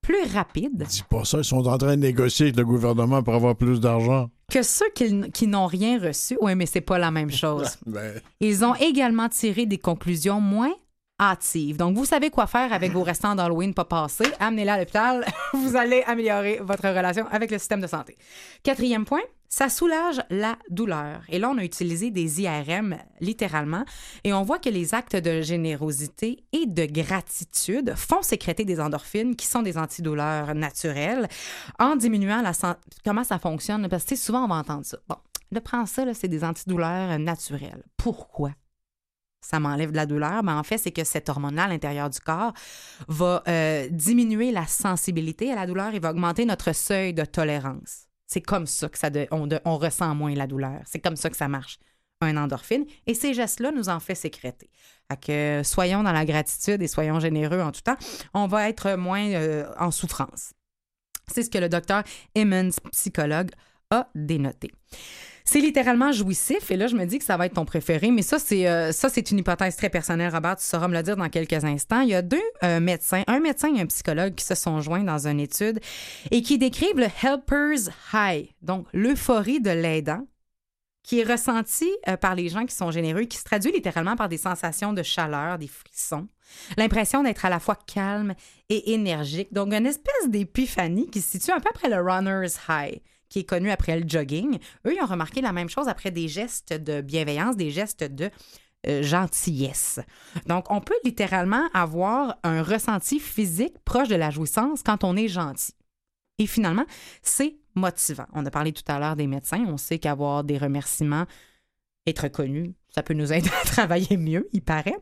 plus rapides Dis pas ça, ils sont en train de négocier avec le gouvernement pour avoir plus d'argent. que ceux qui, qui n'ont rien reçu. Oui, mais c'est pas la même chose. Ben, Ils ont également tiré des conclusions moins hâtives. Donc, vous savez quoi faire avec vos restants d'Halloween pas passés. Amenez-les à l'hôpital. Vous allez améliorer votre relation avec le système de santé. Quatrième point, ça soulage la douleur. Et là, on a utilisé des IRM littéralement et on voit que les actes de générosité et de gratitude font sécréter des endorphines qui sont des antidouleurs naturelles en diminuant la san- comment ça fonctionne parce que souvent on va entendre ça. Bon, là prends ça c'est des antidouleurs naturelles. Pourquoi? Ça m'enlève de la douleur, mais en fait, c'est que cette hormone-là à l'intérieur du corps va euh, diminuer la sensibilité à la douleur et va augmenter notre seuil de tolérance. C'est comme ça que ça on, ressent moins la douleur. C'est comme ça que ça marche, un endorphine. Et ces gestes-là nous en fait sécréter. Fait que soyons dans la gratitude et soyons généreux en tout temps. On va être moins euh, en souffrance. C'est ce que le docteur Emmons, psychologue, a dénoté. C'est littéralement jouissif et là je me dis que ça va être ton préféré, mais ça c'est euh, ça c'est une hypothèse très personnelle, Robert. Tu sauras me le dire dans quelques instants. Il y a deux euh, médecins, un médecin et un psychologue qui se sont joints dans une étude et qui décrivent le helper's high, donc l'euphorie de l'aidant, qui est ressentie euh, par les gens qui sont généreux, qui se traduit littéralement par des sensations de chaleur, des frissons, l'impression d'être à la fois calme et énergique. Donc une espèce d'épiphanie qui se situe un peu après le runner's high qui est connu après le jogging, eux, ont remarqué la même chose après des gestes de bienveillance, des gestes de euh, gentillesse. Donc, on peut littéralement avoir un ressenti physique proche de la jouissance quand on est gentil. Et finalement, c'est motivant. On a parlé tout à l'heure des médecins. On sait qu'avoir des remerciements, être connu, ça peut nous aider à travailler mieux, il paraît.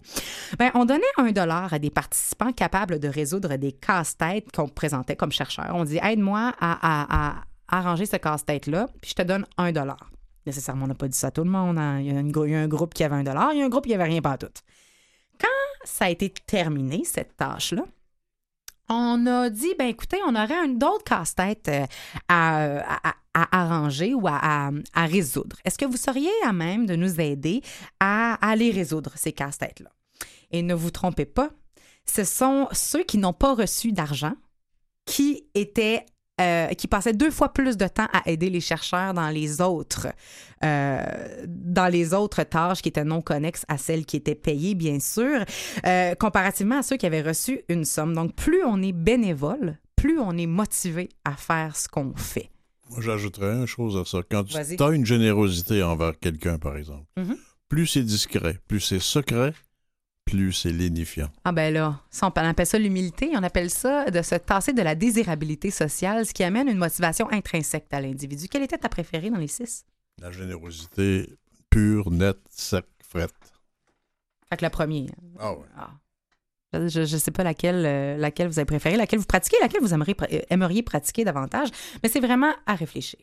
Ben, on donnait un dollar à des participants capables de résoudre des casse-têtes qu'on présentait comme chercheurs. On dit aide-moi à arranger ce casse-tête-là, puis je te donne un dollar. Nécessairement, on n'a pas dit ça à tout le monde. hein. Il, y a un groupe qui avait un dollar, il y a un groupe qui avait rien pas tout. Quand ça a été terminé, cette tâche-là, on a dit, ben écoutez, on aurait un d'autres casse-tête euh, à, à- arranger ou à, résoudre. Est-ce que vous seriez à même de nous aider à, les résoudre, ces casse-têtes-là? Et ne vous trompez pas, ce sont ceux qui n'ont pas reçu d'argent qui étaient euh, qui passaient deux fois plus de temps à aider les chercheurs dans les autres euh, dans les autres tâches qui étaient non connexes à celles qui étaient payées, bien sûr, euh, comparativement à ceux qui avaient reçu une somme. Donc, plus on est bénévole, plus on est motivé à faire ce qu'on fait. moi, j'ajouterais une chose à ça. Quand tu as une générosité envers quelqu'un, par exemple, Mhm. plus c'est discret, plus c'est secret, plus c'est lénifiant. Ah ben là, ça, on appelle ça l'humilité, on appelle ça de se tasser de la désirabilité sociale, ce qui amène une motivation intrinsèque à l'individu. Quelle était ta préférée dans les six? La générosité, pur, net, sec, fret. Fait que le premier. Ah ouais. Ah. Je ne sais pas laquelle, euh, laquelle vous avez préféré, laquelle vous pratiquez, laquelle vous aimeriez, euh, aimeriez pratiquer davantage, mais c'est vraiment à réfléchir.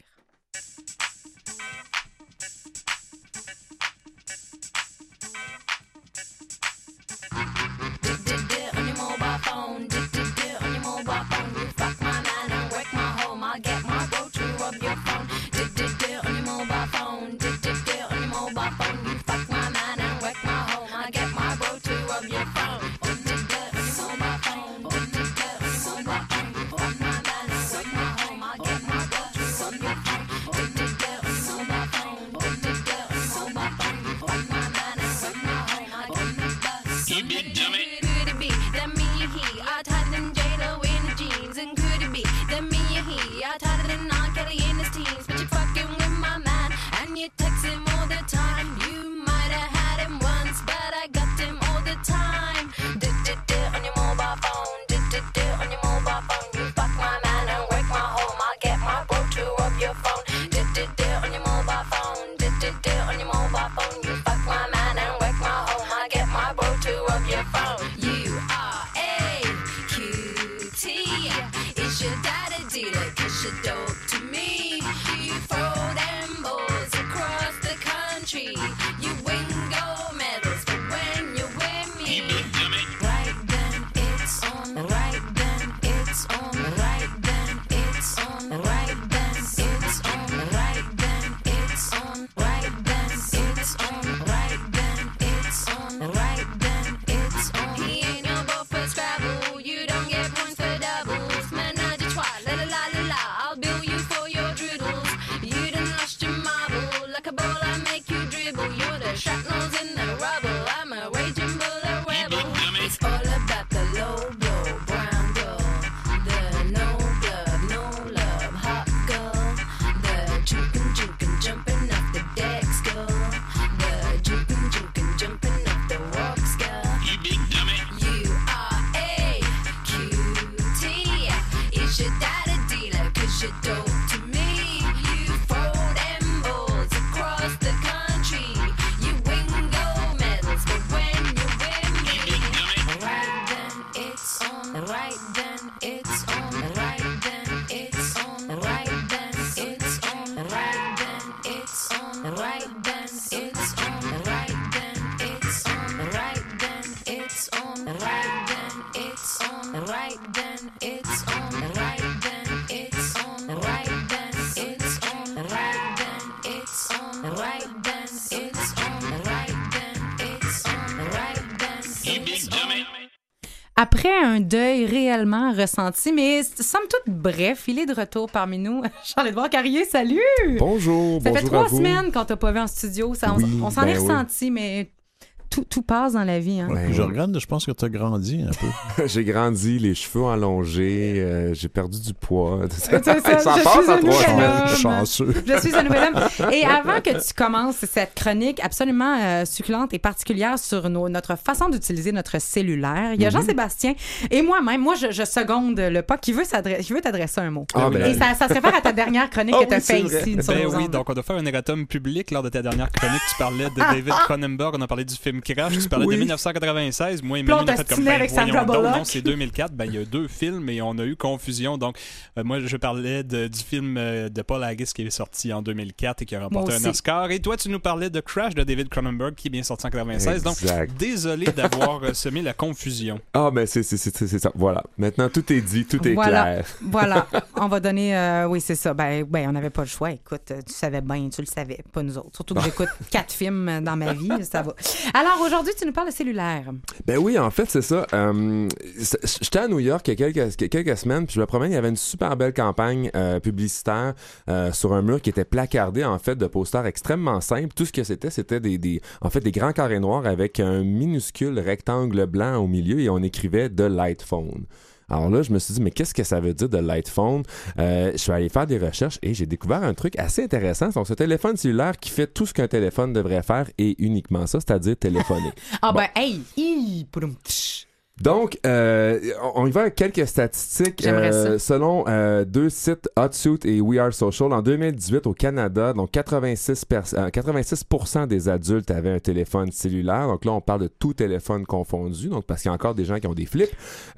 Deuil réellement ressenti, mais somme toute bref, il est de retour parmi nous. Charles-Edouard Carrier, salut! Bonjour, Ça bonjour fait trois à vous. semaines qu'on t'a pas vu en studio. Ça, on- Oui, s'en ben est oui. ressenti, mais tout, passe dans la vie. Hein? Ouais, Je ouais. regarde, je pense que tu as grandi un peu. J'ai grandi, les cheveux allongés, euh, j'ai perdu du poids. C'est ça, ça je passe suis en trois nouvel semaines. homme. Chanceux. Je suis un nouvel homme. Et avant que tu commences cette chronique absolument euh, succulente et particulière sur nos- notre façon d'utiliser notre cellulaire, il y a Mhm. Jean-Sébastien et moi-même, moi, je, je seconde le pas qui veut, s'adre- qui veut t'adresser un mot. Ah, ben, Et ça, ça se réfère à ta dernière chronique Ah que tu as oui, fait ici. sur Ben oui, ondes. donc on a fait un erratum public lors de ta dernière chronique. Tu parlais de David Cronenberg, on a parlé du film Crash, tu parlais Oui. de 1996. Moi on Mélanie, on a fait comme ben, avec voyons Sandra donc, non, c'est 2004. Ben, il y a deux films et on a eu confusion. Donc, euh, moi, je parlais de- du film euh, de Paul Haggis qui est sorti en 2004 et qui a remporté un. Oscar. Et toi, tu nous parlais de Crash de David Cronenberg qui est bien sorti en 96. Donc, Exact. désolé d'avoir euh, semé la confusion. Ah, ben c'est c'est- c'est- c'est ça. Voilà. Maintenant, tout est dit, tout est Voilà. clair. Voilà, on va donner. euh, oui, c'est ça. Ben, ben, on n'avait pas le choix. Écoute, tu savais bien, tu le savais, pas nous autres. Surtout que j'écoute quatre films dans ma vie, ça va. Alors aujourd'hui, tu nous parles de cellulaire. Ben oui, en fait, c'est ça. Euh, J'étais à New York il y a quelques, semaines, puis je me promène, il y avait une super belle campagne euh, publicitaire euh, sur un mur qui était placardé, en fait, de posters extrêmement simples. Tout ce que c'était, c'était des, en fait, des grands carrés noirs avec un minuscule rectangle blanc au milieu et on écrivait de Light Phone. Alors là, je me suis dit, mais qu'est-ce que ça veut dire de Light Phone? Euh, je suis allé faire des recherches et j'ai découvert un truc assez intéressant. Donc, ce téléphone cellulaire qui fait tout ce qu'un téléphone devrait faire et uniquement ça, c'est-à-dire téléphoner. Ah Bon. ben, hey, hi. Donc, euh, on y va avec quelques statistiques. Euh, selon euh, deux sites, Hotsuite et We Are Social, en 2018 au Canada, donc 86, pers- euh, 86% des adultes avaient un téléphone cellulaire. Donc là, on parle de tout téléphone confondu, donc parce qu'il y a encore des gens qui ont des flips.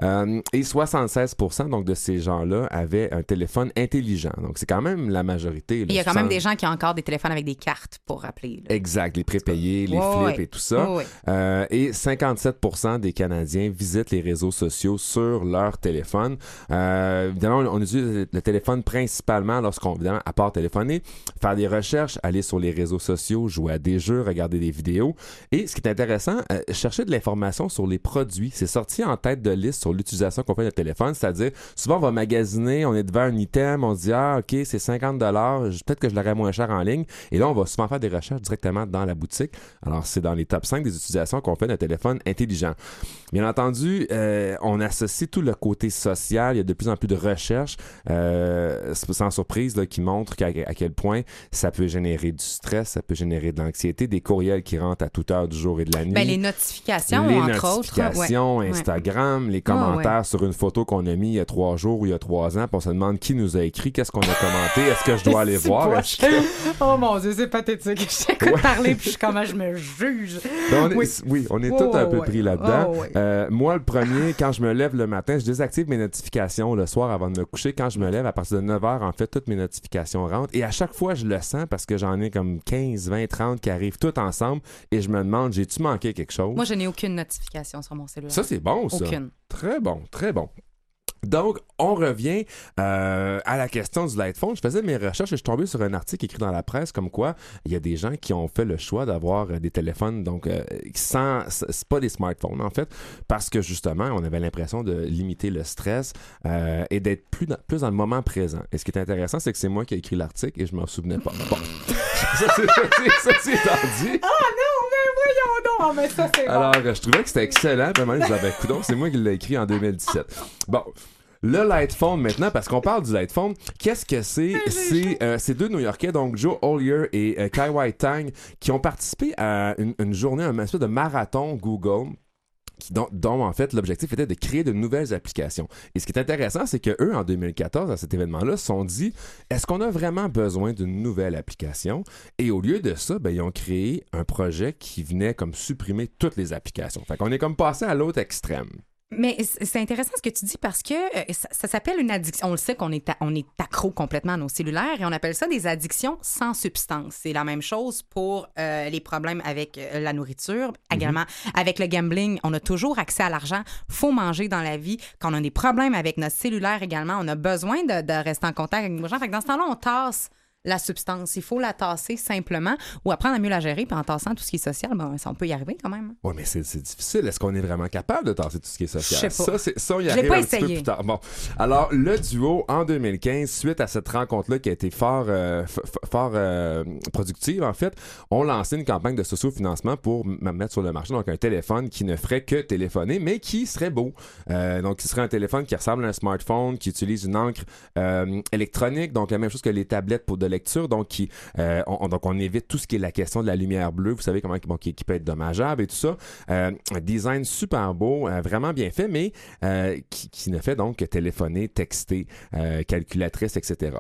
Euh, et 76% donc de ces gens-là avaient un téléphone intelligent. Donc c'est quand même la majorité. là. Il y a quand même des gens qui ont encore des téléphones avec des cartes pour rappeler. là. Exact, les prépayés, les flips ouais. et tout ça. Ouais. Euh, et 57% des Canadiens les réseaux sociaux sur leur téléphone. Euh, évidemment, on, utilise le téléphone principalement lorsqu'on, évidemment, à part téléphoner, faire des recherches, aller sur les réseaux sociaux, jouer à des jeux, regarder des vidéos. Et ce qui est intéressant, euh, chercher de l'information sur les produits. C'est sorti en tête de liste sur l'utilisation qu'on fait de téléphone, c'est-à-dire souvent on va magasiner, on est devant un item, on se dit ah ok c'est 50 dollars, peut-être que je l'aurais moins cher en ligne. Et là on va souvent faire des recherches directement dans la boutique. Alors c'est dans les top 5 des utilisations qu'on fait d'un téléphone intelligent. Bien entendu, euh, on associe tout le côté social. Il y a de plus en plus de recherches, euh, sans surprise, là, qui montrent qu'à- à quel point ça peut générer du stress, ça peut générer de l'anxiété, des courriels qui rentrent à toute heure du jour et de la nuit. Ben, les notifications, Les entre autres. notifications, Ouais. Instagram, les commentaires sur une photo qu'on a mis il y a trois jours ou il y a trois ans, puis on se demande qui nous a écrit, qu'est-ce qu'on a commenté, est-ce que je dois aller voir? que- Oh mon Dieu, c'est pathétique. Je t'écoute parler puis comment je me juge. Ben, on est- Oui. oui. on est Ouais, tous un peu pris là-dedans. Oh, ouais. Euh, moi, le premier, quand je me lève le matin, je désactive mes notifications le soir avant de me coucher. Quand je me lève, à partir de 9 h, en fait, toutes mes notifications rentrent. Et à chaque fois, je le sens parce que j'en ai comme 15, 20, 30 qui arrivent toutes ensemble. Et je me demande, j'ai-tu manqué quelque chose? Moi, je n'ai aucune notification sur mon cellulaire. Ça, c'est bon, ça. Aucune. Très bon, très bon. Donc, on revient euh, à la question du light phone. Je faisais mes recherches et je suis tombé sur un article écrit dans la presse comme quoi il y a des gens qui ont fait le choix d'avoir euh, des téléphones, donc euh, sans, c'est pas des smartphones en fait, parce que justement, on avait l'impression de limiter le stress euh, et d'être plus dans, plus le moment présent. Et ce qui est intéressant, c'est que c'est moi qui ai écrit l'article et je m'en souvenais pas. Bon, ça c'est ça, c'est- ça, c'est dit. Voyons donc, mais ça, c'est Alors, je trouvais que c'était excellent. Puis je disais, ben, coudonc, c'est moi qui l'ai écrit en 2017. Bon. Le light phone maintenant, parce qu'on parle du light phone, qu'est-ce que c'est? C'est euh, ces deux New-Yorkais, donc Joe Ollier et euh, Kai White Tang, qui ont participé à une, une journée, un espèce de marathon Google dont, en fait l'objectif était de créer de nouvelles applications. Et ce qui est intéressant, c'est que eux en 2014 à cet événement-là se sont dit est-ce qu'on a vraiment besoin d'une nouvelle application? Et au lieu de ça, ben, ils ont créé un projet qui venait comme supprimer toutes les applications. Fait qu'on est comme passé à l'autre extrême. Mais c'est intéressant ce que tu dis parce que euh, ça, ça s'appelle une addiction. On le sait qu'on est, on est accro complètement à nos cellulaires et on appelle ça des addictions sans substance. C'est la même chose pour euh, les problèmes avec euh, la nourriture, également avec le gambling. On a toujours accès à l'argent. faut manger dans la vie. Quand on a des problèmes avec notre cellulaire également, on a besoin de, de rester en contact avec nos gens. Fait que dans ce temps-là, on tasse la substance. Il faut la tasser simplement ou apprendre à mieux la gérer. Puis en tassant tout ce qui est social, ben, ça, on peut y arriver quand même. Ouais, mais c'est c'est difficile. Est-ce qu'on est vraiment capable de tasser tout ce qui est social? Pas. Ça, c'est- ça, on y arrive pas un petit peu essayé. plus tard. Bon. Alors, le duo, en 2015, suite à cette rencontre-là qui a été fort, euh, fort euh, productive, en fait, ont lancé une campagne de sociofinancement pour mettre sur le marché donc un téléphone qui ne ferait que téléphoner, mais qui serait beau. Euh, donc, qui serait un téléphone qui ressemble à un smartphone, qui utilise une encre électronique, donc la même chose que les tablettes pour de euh, on, on- donc on évite tout ce qui est la question de la lumière bleue, vous savez comment bon, qui, qui peut être dommageable et tout ça. Euh, design super beau, euh, vraiment bien fait, mais qui, qui ne fait donc que téléphoner, texter, calculatrice, etc.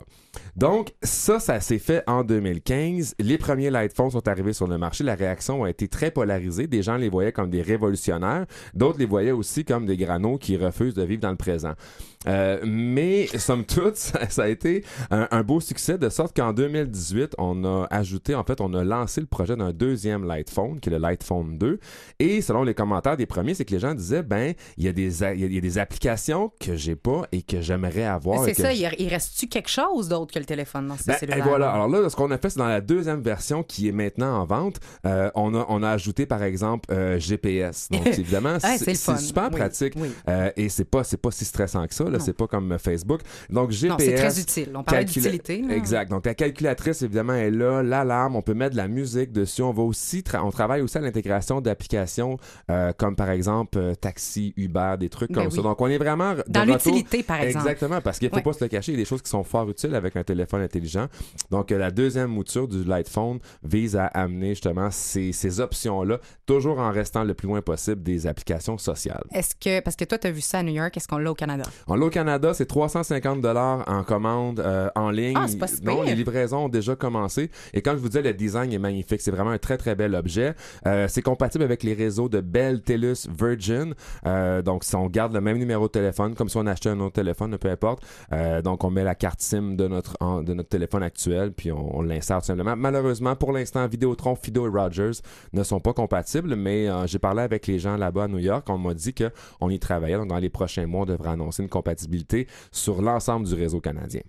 Donc ça, ça s'est fait en 2015. Les premiers light phones sont arrivés sur le marché. La réaction a été très polarisée. Des gens les voyaient comme des révolutionnaires, d'autres les voyaient aussi comme des granos qui refusent de vivre dans le présent. Euh, mais somme toute, ça, ça a été un, un beau succès de sorte qu'en 2018, on a ajouté, en fait, on a lancé le projet d'un deuxième Light Phone, qui est le Light Phone 2. Et selon les commentaires des premiers, c'est que les gens disaient, ben, il y a des, a- y a- il y a des applications que j'ai pas et que j'aimerais avoir. C'est ça, il, reste-tu quelque chose d'autre que le téléphone dans ce ben, cellulaire? et voilà. Alors là, ce qu'on a fait, c'est dans la deuxième version qui est maintenant en vente, euh, on, a, on a ajouté, par exemple, euh, GPS. Donc, évidemment, Ouais, c'est super Oui, pratique. oui. Et c'est pas, c'est pas si stressant que ça. Là, c'est pas comme Facebook. Donc, GPS. C'est très utile. On parlait calcula- d'utilité. Exact. Donc, la calculatrice, évidemment, est là, l'alarme, on peut mettre de la musique dessus. On va aussi, tra- on travaille aussi à l'intégration d'applications euh, comme par exemple euh, Taxi, Uber, des trucs Ben comme oui. ça. Donc, on est vraiment de Dans l'utilité, par exemple. Exactement, parce qu'il faut pas se le cacher, il y a des choses qui sont fort utiles avec un téléphone intelligent. Donc, euh, la deuxième mouture du Lightphone vise à amener justement ces, ces options-là, toujours en restant le plus loin possible des applications sociales. Est-ce que, parce que toi, tu as vu ça à New York, est-ce qu'on l'a au Canada? En au Canada, c'est 350 dollars en commande euh, en ligne. Ah, c'est pas si non, les livraisons ont déjà commencé. Et comme je vous disais, le design est magnifique. C'est vraiment un très, très bel objet. Euh, c'est compatible avec les réseaux de Bell, TELUS, Virgin. Euh, donc, si on garde le même numéro de téléphone, comme si on achetait un autre téléphone, peu importe. Euh, donc, on met la carte SIM de notre, en- de notre téléphone actuel, puis on, on l'insère tout simplement. Malheureusement, pour l'instant, Vidéotron, Fido et Rogers ne sont pas compatibles, mais euh, j'ai parlé avec les gens là-bas à New York. On m'a dit qu'on y travaillait. Donc, dans les prochains mois, on devrait annoncer une compatibilité sur l'ensemble du réseau canadien.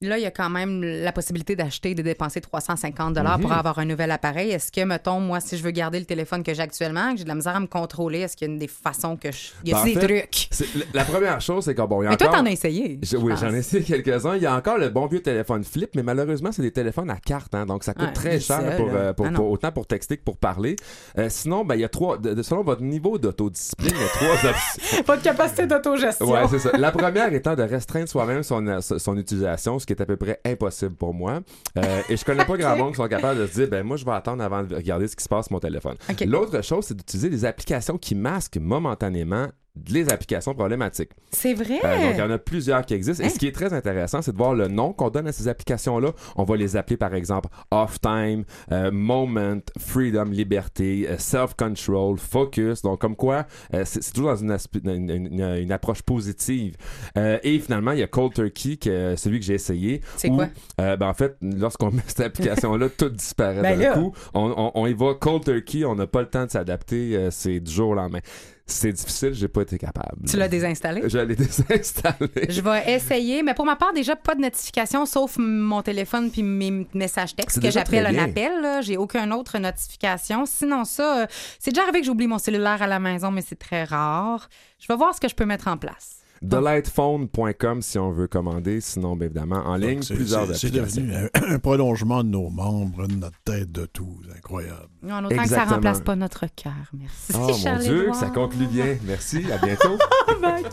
Là, il y a quand même la possibilité d'acheter et de dépenser 350 dollars pour Mhm. avoir un nouvel appareil. Est-ce que, mettons, moi, si je veux garder le téléphone que j'ai actuellement, que j'ai de la misère à me contrôler, est-ce qu'il y a une des façons que je... Il y a Ben, en des fait, trucs? La- première chose, c'est que bon, il y a Mais toi, encore... t'en as essayé. Je- je oui, j'en ai essayé quelques-uns. Il y a encore le bon vieux téléphone flip, mais malheureusement, c'est des téléphones à carte, hein, donc ça coûte Ouais, très cher ça, pour, euh, pour- Ah pour- autant pour texter que pour parler. Euh, sinon, ben, il y a trois, de- selon votre niveau d'autodiscipline, il y a trois options. Votre capacité d'autogestion. Ouais, c'est ça. La première étant de restreindre soi-même son, euh, son utilisation, ce qui est à peu près impossible pour moi. Euh, et je connais pas grand monde qui sont capables de se dire, ben moi, je vais attendre avant de regarder ce qui se passe sur mon téléphone. L'autre chose, c'est d'utiliser des applications qui masquent momentanément les applications problématiques. C'est vrai? Euh, donc, il y en a plusieurs qui existent. Et Hein? ce qui est très intéressant, c'est de voir le nom qu'on donne à ces applications-là. On va les appeler, par exemple, Off Time, euh, Moment, Freedom, Liberté, euh, Self-Control, Focus. Donc, comme quoi, c'est toujours dans une, aspe- une, une- une approche positive. Et finalement, il y a Cold Turkey, qui est celui que j'ai essayé. C'est quoi? ben, en fait, lorsqu'on met cette application-là, tout disparaît Ben d'un coup. On, on, on y va Cold Turkey, on n'a pas le temps de s'adapter. c'est du jour au lendemain. C'est difficile, j'ai pas été capable. Tu l'as désinstallé? Je l'ai désinstallé. Je vais essayer, mais pour ma part, déjà, pas de notification, sauf mon téléphone puis mes messages textes que j'appelle un appel. J'ai aucune autre notification. Sinon, ça, euh, c'est déjà arrivé que j'oublie mon cellulaire à la maison, mais c'est très rare. Je vais voir ce que je peux mettre en place. Delightphone.com si on veut commander, sinon, bien évidemment, en ligne, plusieurs c'est- C'est applications. devenu un, un prolongement de nos membres, de notre tête, de tout. C'est incroyable. En autant que ça Exactement. remplace pas notre cœur. Merci. Oh mon. Dieu, ça conclut bien. Merci, à bientôt. Bye.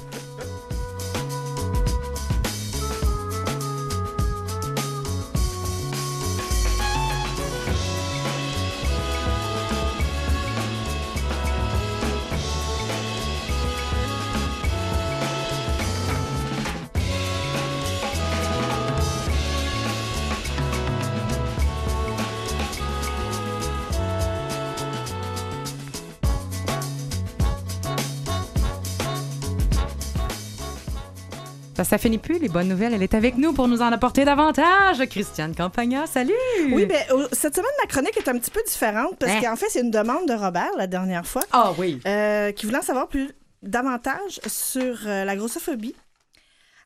Ça, ça finit plus, les bonnes nouvelles. Elle est avec nous pour nous en apporter davantage. Christiane Campagna, salut! Oui, ben, au- cette semaine, ma chronique est un petit peu différente parce Hein? qu'en fait, c'est une demande de Robert la dernière fois Ah oui. euh, qui voulait en savoir plus davantage sur euh, la grossophobie.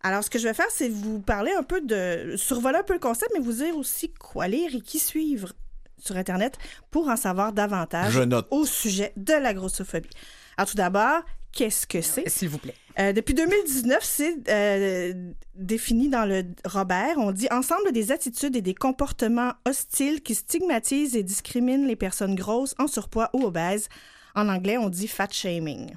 Alors, ce que je vais faire, c'est vous parler un peu de. survoler un peu le concept, mais vous dire aussi quoi lire et qui suivre sur Internet pour en savoir davantage Je note. au sujet de la grossophobie. Alors, tout d'abord, qu'est-ce que c'est? S'il vous plaît. Euh, depuis 2019, c'est euh, défini dans le Robert. On dit ensemble des attitudes et des comportements hostiles qui stigmatisent et discriminent les personnes grosses, en surpoids ou obèses. En anglais, on dit fat shaming.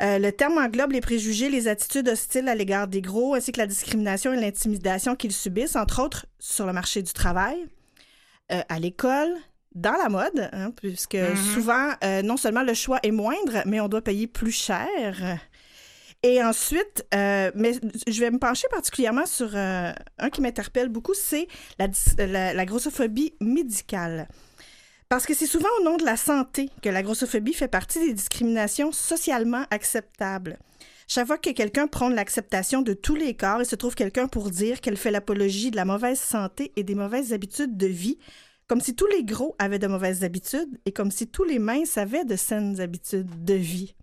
Euh, le terme englobe les préjugés, les attitudes hostiles à l'égard des gros, ainsi que la discrimination et l'intimidation qu'ils subissent, entre autres sur le marché du travail, à l'école, dans la mode, hein, puisque Mhm. souvent, euh, non seulement le choix est moindre, mais on doit payer plus cher. Et ensuite, euh, mais je vais me pencher particulièrement sur euh, un qui m'interpelle beaucoup, c'est la, dis- la, la grossophobie médicale. Parce que c'est souvent au nom de la santé que la grossophobie fait partie des discriminations socialement acceptables. Chaque fois que quelqu'un prône l'acceptation de tous les corps, il se trouve quelqu'un pour dire qu'elle fait l'apologie de la mauvaise santé et des mauvaises habitudes de vie, comme si tous les gros avaient de mauvaises habitudes et comme si tous les minces avaient de saines habitudes de vie.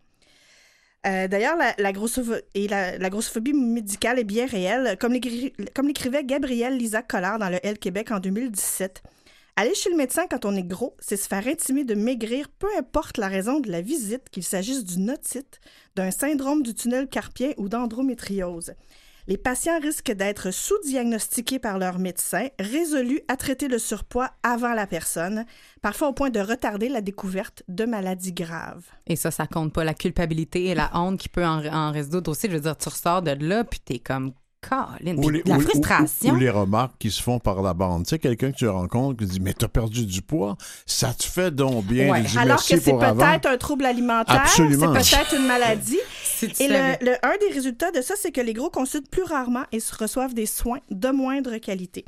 Euh, D'ailleurs, la, grossophobie médicale est bien réelle, comme l'écri- comme l'écrivait Gabrielle Lisa Collard dans le L Québec en 2017. Aller chez le médecin quand on est gros, c'est se faire intimer de maigrir, peu importe la raison de la visite, qu'il s'agisse d'une otite, d'un syndrome du tunnel carpien ou d'endométriose. Les patients risquent d'être sous-diagnostiqués par leur médecin, résolus à traiter le surpoids avant la personne, parfois au point de retarder la découverte de maladies graves. Et ça, ça compte pas la culpabilité et la honte qui peut en, résoudre aussi. Je veux dire, tu ressors de là, puis t'es comme, Colin, Ou les, la ou- ou- frustration. ou les remarques qui se font par la bande. Tu sais, quelqu'un que tu rencontres qui dit Mais t'as perdu du poids, ça te fait donc bien. Ouais. Alors que c'est peut-être un trouble alimentaire, c'est peut-être une maladie. Si Et le, le- un des résultats de ça, c'est que les gros consultent plus rarement et se reçoivent des soins de moindre qualité.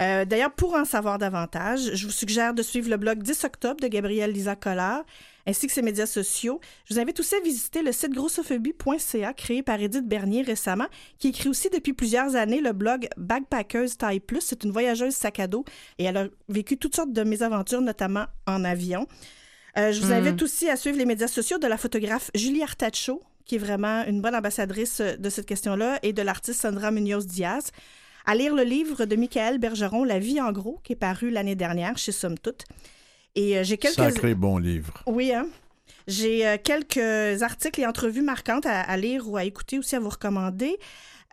Euh, D'ailleurs, pour en savoir davantage, je vous suggère de suivre le blog 10 octobre de Gabrielle Lisa Collard ainsi que ses médias sociaux. Je vous invite aussi à visiter le site grossophobie.ca créé par Edith Bernier récemment, qui écrit aussi depuis plusieurs années le blog Backpackers Taille Plus. C'est une voyageuse sac à dos et elle a vécu toutes sortes de mésaventures, notamment en avion. Euh, je vous Hmm. invite aussi à suivre les médias sociaux de la photographe Julie Artacho, qui est vraiment une bonne ambassadrice de cette question-là, et de l'artiste Sandra Munoz-Diaz. À lire le livre de Michael Bergeron, La vie en gros, qui est paru l'année dernière chez Somme Toute. Et euh, j'ai quelques... Sacré bon livre. Oui, hein? J'ai euh, quelques articles et entrevues marquantes à, à lire ou à écouter aussi à vous recommander.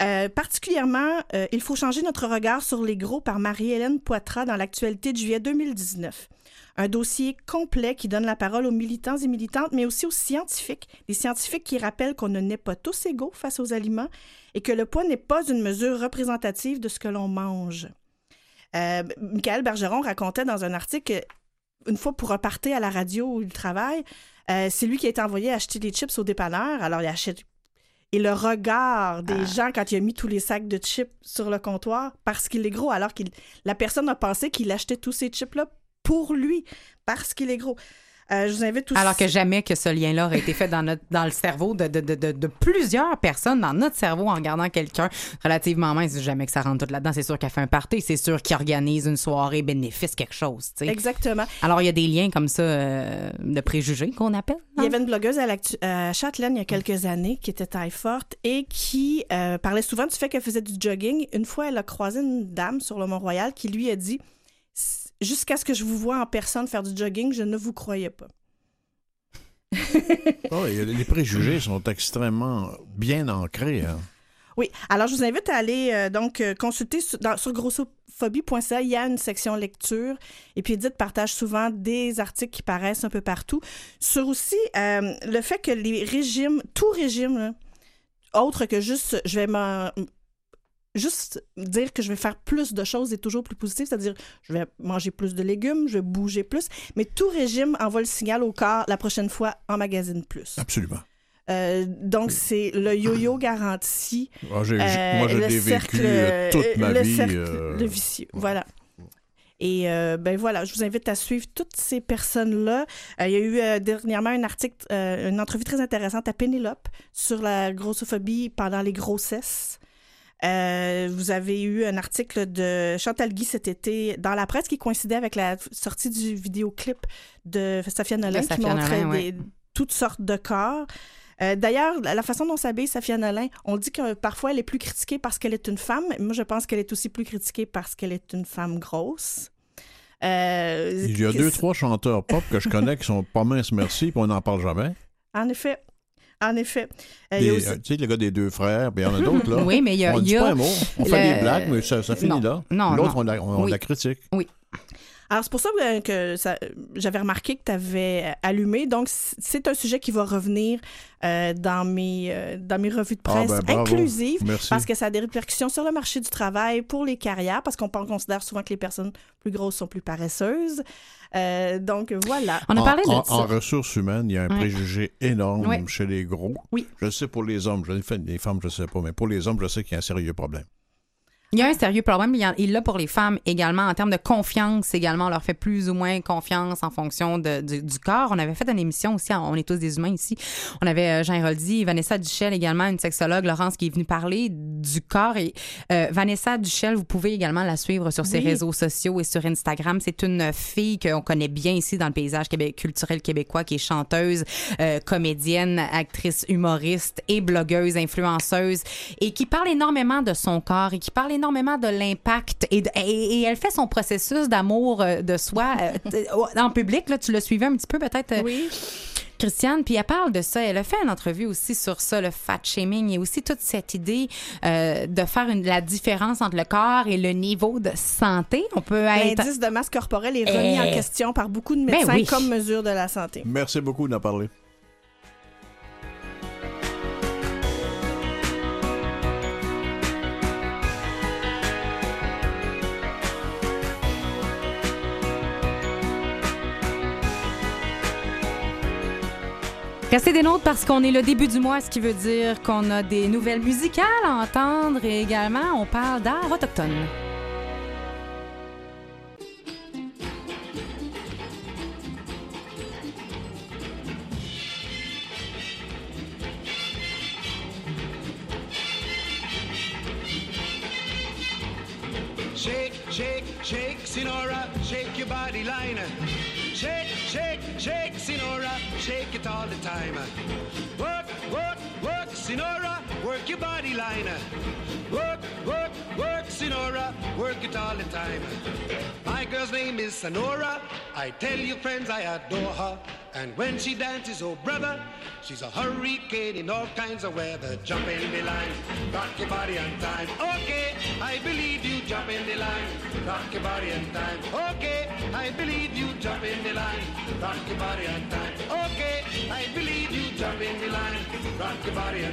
Euh, particulièrement, euh, Il faut changer notre regard sur les gros par Marie-Hélène Poitras dans l'actualité de juillet 2019. Un dossier complet qui donne la parole aux militants et militantes, mais aussi aux scientifiques. Des scientifiques qui rappellent qu'on ne naît pas tous égaux face aux aliments et que le poids n'est pas une mesure représentative de ce que l'on mange. Euh, Michael Bergeron racontait dans un article une fois pour repartir à la radio où il travaille, euh, c'est lui qui a été envoyé acheter des chips au dépanneur. Alors, il achète. Et le regard des gens quand il a mis tous les sacs de chips sur le comptoir parce qu'il est gros, alors que la personne a pensé qu'il achetait tous ces chips-là pour lui parce qu'il est gros. Euh, je vous invite aussi. Alors que jamais que ce lien-là aurait été fait dans, notre, dans le cerveau de, de, de, plusieurs personnes, dans notre cerveau, en regardant quelqu'un relativement mince. Jamais que ça rentre tout là-dedans. C'est sûr qu'elle fait un party, c'est sûr qu'il organise une soirée bénéfice, quelque chose. tu sais. Exactement. Alors, il y a des liens comme ça euh, de préjugés qu'on appelle. Il y avait une blogueuse à, l'actu- à Châtelaine il y a quelques années qui était taille forte et qui euh, parlait souvent du fait qu'elle faisait du jogging. Une fois, elle a croisé une dame sur le Mont-Royal qui lui a dit Jusqu'à ce que je vous vois en personne faire du jogging, je ne vous croyais pas. Oh, et les préjugés sont extrêmement bien ancrés. hein. Oui, alors je vous invite à aller euh, donc euh, consulter sur, grossophobie.ca. Il y a une section lecture. Et puis Edith partage souvent des articles qui paraissent un peu partout sur aussi euh, le fait que les régimes, tout régime, là, autre que juste, je vais m'en- Juste dire que je vais faire plus de choses est toujours plus positif, c'est-à-dire je vais manger plus de légumes, je vais bouger plus, mais tout régime envoie le signal au corps la prochaine fois en magazine plus. Absolument. Euh, donc c'est le yo-yo garanti. Ah, j'ai- Euh, moi, vécu cercle, euh, toute ma le vie. cercle, euh, le vicieux. Voilà. Et euh, ben voilà, je vous invite à suivre toutes ces personnes-là. Euh, il y a eu euh, dernièrement un article, euh, une entrevue très intéressante à Pénélope sur la grossophobie pendant les grossesses. Euh, vous avez eu un article de Chantal Guy cet été dans la presse qui coïncidait avec la sortie du vidéoclip de Safia Nolin qui montrait Nolin, des- ouais. toutes sortes de corps. Euh, D'ailleurs, la façon dont s'habille Safia Nolin, on dit que parfois elle est plus critiquée parce qu'elle est une femme. Moi, je pense qu'elle est aussi plus critiquée parce qu'elle est une femme grosse. Euh, Il y a deux, trois chanteurs pop que je connais qui sont pas minces, merci, puis on n'en parle jamais. En effet. En effet. Euh, il y a Des- aussi- euh, Tu sais, le gars des deux frères, puis il y en a d'autres, là. Oui, mais il y a- On il dit y a pas un mot. On fait des blagues, mais ça, ça finit Non, là. non, L'autre, on, la, on Oui. la critique. Oui. Alors, c'est pour ça que, j'avais remarqué que tu avais allumé. Donc, c'est un sujet qui va revenir euh, dans, mes, euh, dans mes revues de Ah, presse ben, bravo. inclusives. Merci. Parce que ça a des répercussions sur le marché du travail, pour les carrières, parce qu'on considère souvent que les personnes plus grosses sont plus paresseuses. Euh, donc, voilà. On a en, parlé de en- ça. en ressources humaines, il y a un Ouais. préjugé énorme Ouais. chez les gros. Oui. Je sais pour les hommes, je le fais, les femmes, je ne sais pas, mais pour les hommes, je sais qu'il y a un sérieux problème. Il y a un sérieux problème, il y en- il l'a pour les femmes également, en termes de confiance également. On leur fait plus ou moins confiance en fonction de- du, du corps. On avait fait une émission aussi, on est tous des humains ici. On avait euh, Jean Héroldi, Vanessa Duchel également, une sexologue, Laurence, qui est venue parler du corps. Et euh, Vanessa Duchel, vous pouvez également la suivre sur ses Oui. réseaux sociaux et sur Instagram. C'est une fille qu'on connaît bien ici dans le paysage québé- culturel québécois, qui est chanteuse, euh, comédienne, actrice, humoriste et blogueuse, influenceuse, et qui parle énormément de son corps et qui parle énormément de l'impact. Et, de- et, et elle fait son processus d'amour euh, de soi euh, t- en public. Là, tu l'as suivi un petit peu peut-être. euh, Oui. Christiane, puis elle parle de ça. Elle a fait une entrevue aussi sur ça, le fat shaming, et aussi toute cette idée euh, de faire une, la différence entre le corps et le niveau de santé. On peut être... L'indice de masse corporelle est remis en Eh. question par beaucoup de Ben médecins oui. comme mesure de la santé. Merci beaucoup d'en parler. Restez des nôtres parce qu'on est le début du mois, ce qui veut dire qu'on a des nouvelles musicales à entendre et également on parle d'art autochtone. Shake, shake, shake, Sinora, shake your body line. Shake, shake, shake, Sinora, shake it all the time. Work, work, work, Sinora, work your body line. Work, work, work, Sinora, work it all the time. My girl's name is Sonora. I tell you, friends, I adore her. And when she dances, oh brother, she's a hurricane in all kinds of weather. Jump in the line, rock your body on time. Okay, I believe you. Jump in the line, rock your body on time. Okay, I believe you. Jump in the line, rock your body on time. Okay, I believe you. Jump in the line, rock your body on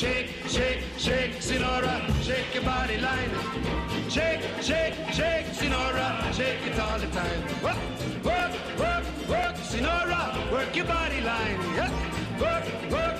Shake, shake, shake, Sinora, shake your body line. Shake, shake, shake, Sinora, shake it all the time. Work, work, work, work, Sinora, work your body line. Work, work, work,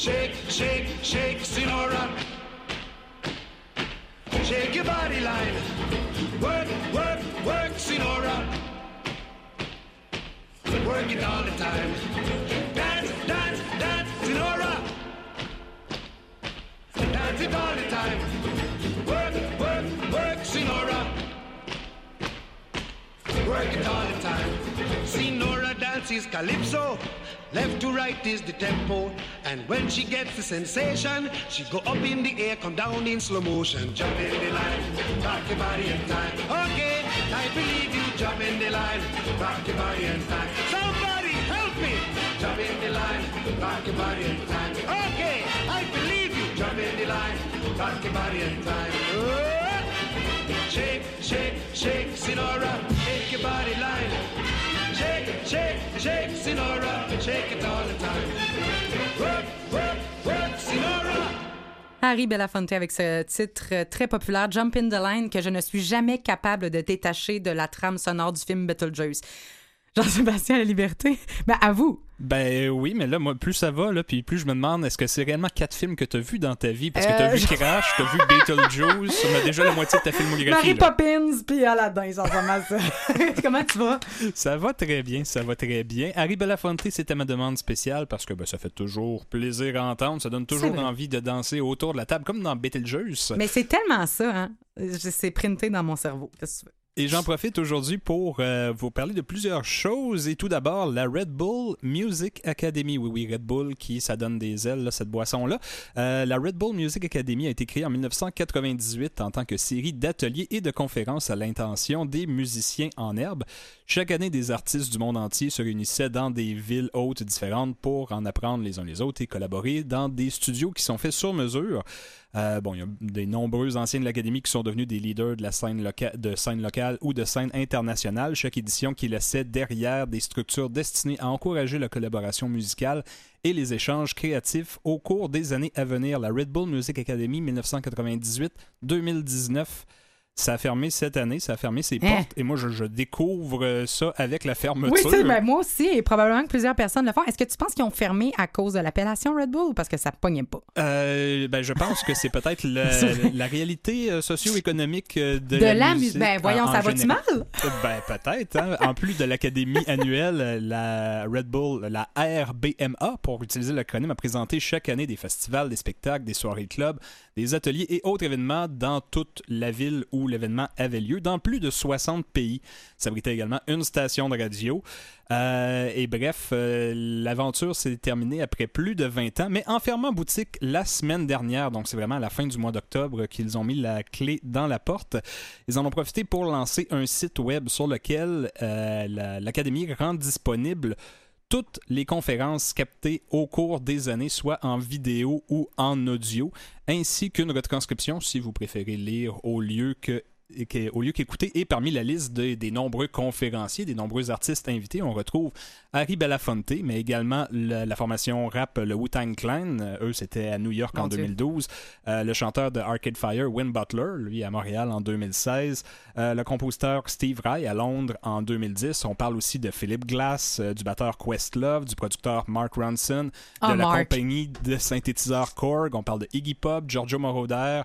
Shake, shake, shake, Sinora. Shake your body line. Work, work, work, Sinora. Work it all the time. Dance, dance, dance, Sinora. Dance it all the time. Work, work, Work it all the time. Sinora dances calypso. Left to right is the tempo. And when she gets the sensation, she go up in the air, come down in slow motion. Jump in the line, rock your body in time. Okay, I believe you. Jump in the line, rock your body in time. Somebody help me. Jump in the line, rock your body in time. Okay, I believe you. Jump in the line, rock your body in time. Oh. Shake, shake, shake, Sinora, shake your body line. Shake, shake, shake, Sinora, shake it all the time. Work, work, work, Sinora. Harry Belafonte avec ce titre très populaire, Jump in the Line, que je ne suis jamais capable de détacher de la trame sonore du film Beetlejuice. Jean-Sébastien La Liberté, ben à vous. Ben oui, mais là, moi, plus ça va, là, puis plus je me demande, est-ce que c'est réellement quatre films que tu as vus dans ta vie? Parce que tu as Euh, vu je- Crash, tu as vu Beetlejuice, on a déjà la moitié de ta filmographie. Là. Poppins puis Aladdin, ça ressemble ça. Comment tu vas? Ça va très bien, ça va très bien. Harry Belafonte, c'était ma demande spéciale parce que ben, ça fait toujours plaisir à entendre, ça donne toujours envie de danser autour de la table, comme dans Beetlejuice. Mais c'est tellement ça, hein? C'est printé dans mon cerveau. Qu'est-ce que tu veux? Et j'en profite aujourd'hui pour euh, vous parler de plusieurs choses. Et tout d'abord, la Red Bull Music Academy. Oui, oui, Red Bull qui, ça donne des ailes, cette boisson-là. Euh, la Red Bull Music Academy a été créée en 1998 en tant que série d'ateliers et de conférences à l'intention des musiciens en herbe. Chaque année, des artistes du monde entier se réunissaient dans des villes hautes différentes pour en apprendre les uns les autres et collaborer dans des studios qui sont faits sur mesure. Euh, bon, il y a des nombreux anciens de l'Académie qui sont devenus des leaders de la scène, de scène locale ou de scène internationale. Chaque édition qui laissait derrière des structures destinées à encourager la collaboration musicale et les échanges créatifs au cours des années à venir. La Red Bull Music Academy 1998-2019. Ça a fermé cette année, ça a fermé ses Hein? portes et moi je, je découvre euh, ça avec la fermeture. Oui, ben, moi aussi, et probablement que plusieurs personnes le font. Est-ce que tu penses qu'ils ont fermé à cause de l'appellation Red Bull ou parce que ça pognait pas? Euh, ben, je pense que c'est peut-être la réalité euh, socio-économique de, De la musique. musique. Ben, voyons, en- ça va-tu mal? Ben, peut-être. hein. En plus de l'académie annuelle, la Red Bull, la RBMA, pour utiliser l'acronyme, a présenté chaque année des festivals, des spectacles, des soirées clubs, des ateliers et autres événements dans toute la ville où l'événement avait lieu, dans plus de 60 pays. Ça abritait également une station de radio. Euh, et bref, euh, l'aventure s'est terminée après plus de 20 ans, mais en fermant boutique la semaine dernière, donc c'est vraiment à la fin du mois d'octobre qu'ils ont mis la clé dans la porte. Ils en ont profité pour lancer un site web sur lequel euh, la- l'Académie rend disponible toutes les conférences captées au cours des années, soit en vidéo ou en audio, ainsi qu'une retranscription si vous préférez lire au lieu que qu'écouter. Et parmi la liste de- des nombreux conférenciers, des nombreux artistes invités, on retrouve Harry Belafonte, mais également le- la formation rap, le Wu-Tang Clan. Euh, eux, c'était à New York Mon en Dieu. 2012. Euh, le chanteur de Arcade Fire, Win Butler, lui à Montréal en 2016. Euh, le compositeur Steve Rai à Londres en 2010. On parle aussi de Philip Glass, euh, du batteur Questlove, du producteur Mark Ronson, de Ah, la Mark. compagnie de synthétiseurs Korg. On parle de Iggy Pop, Giorgio Moroder,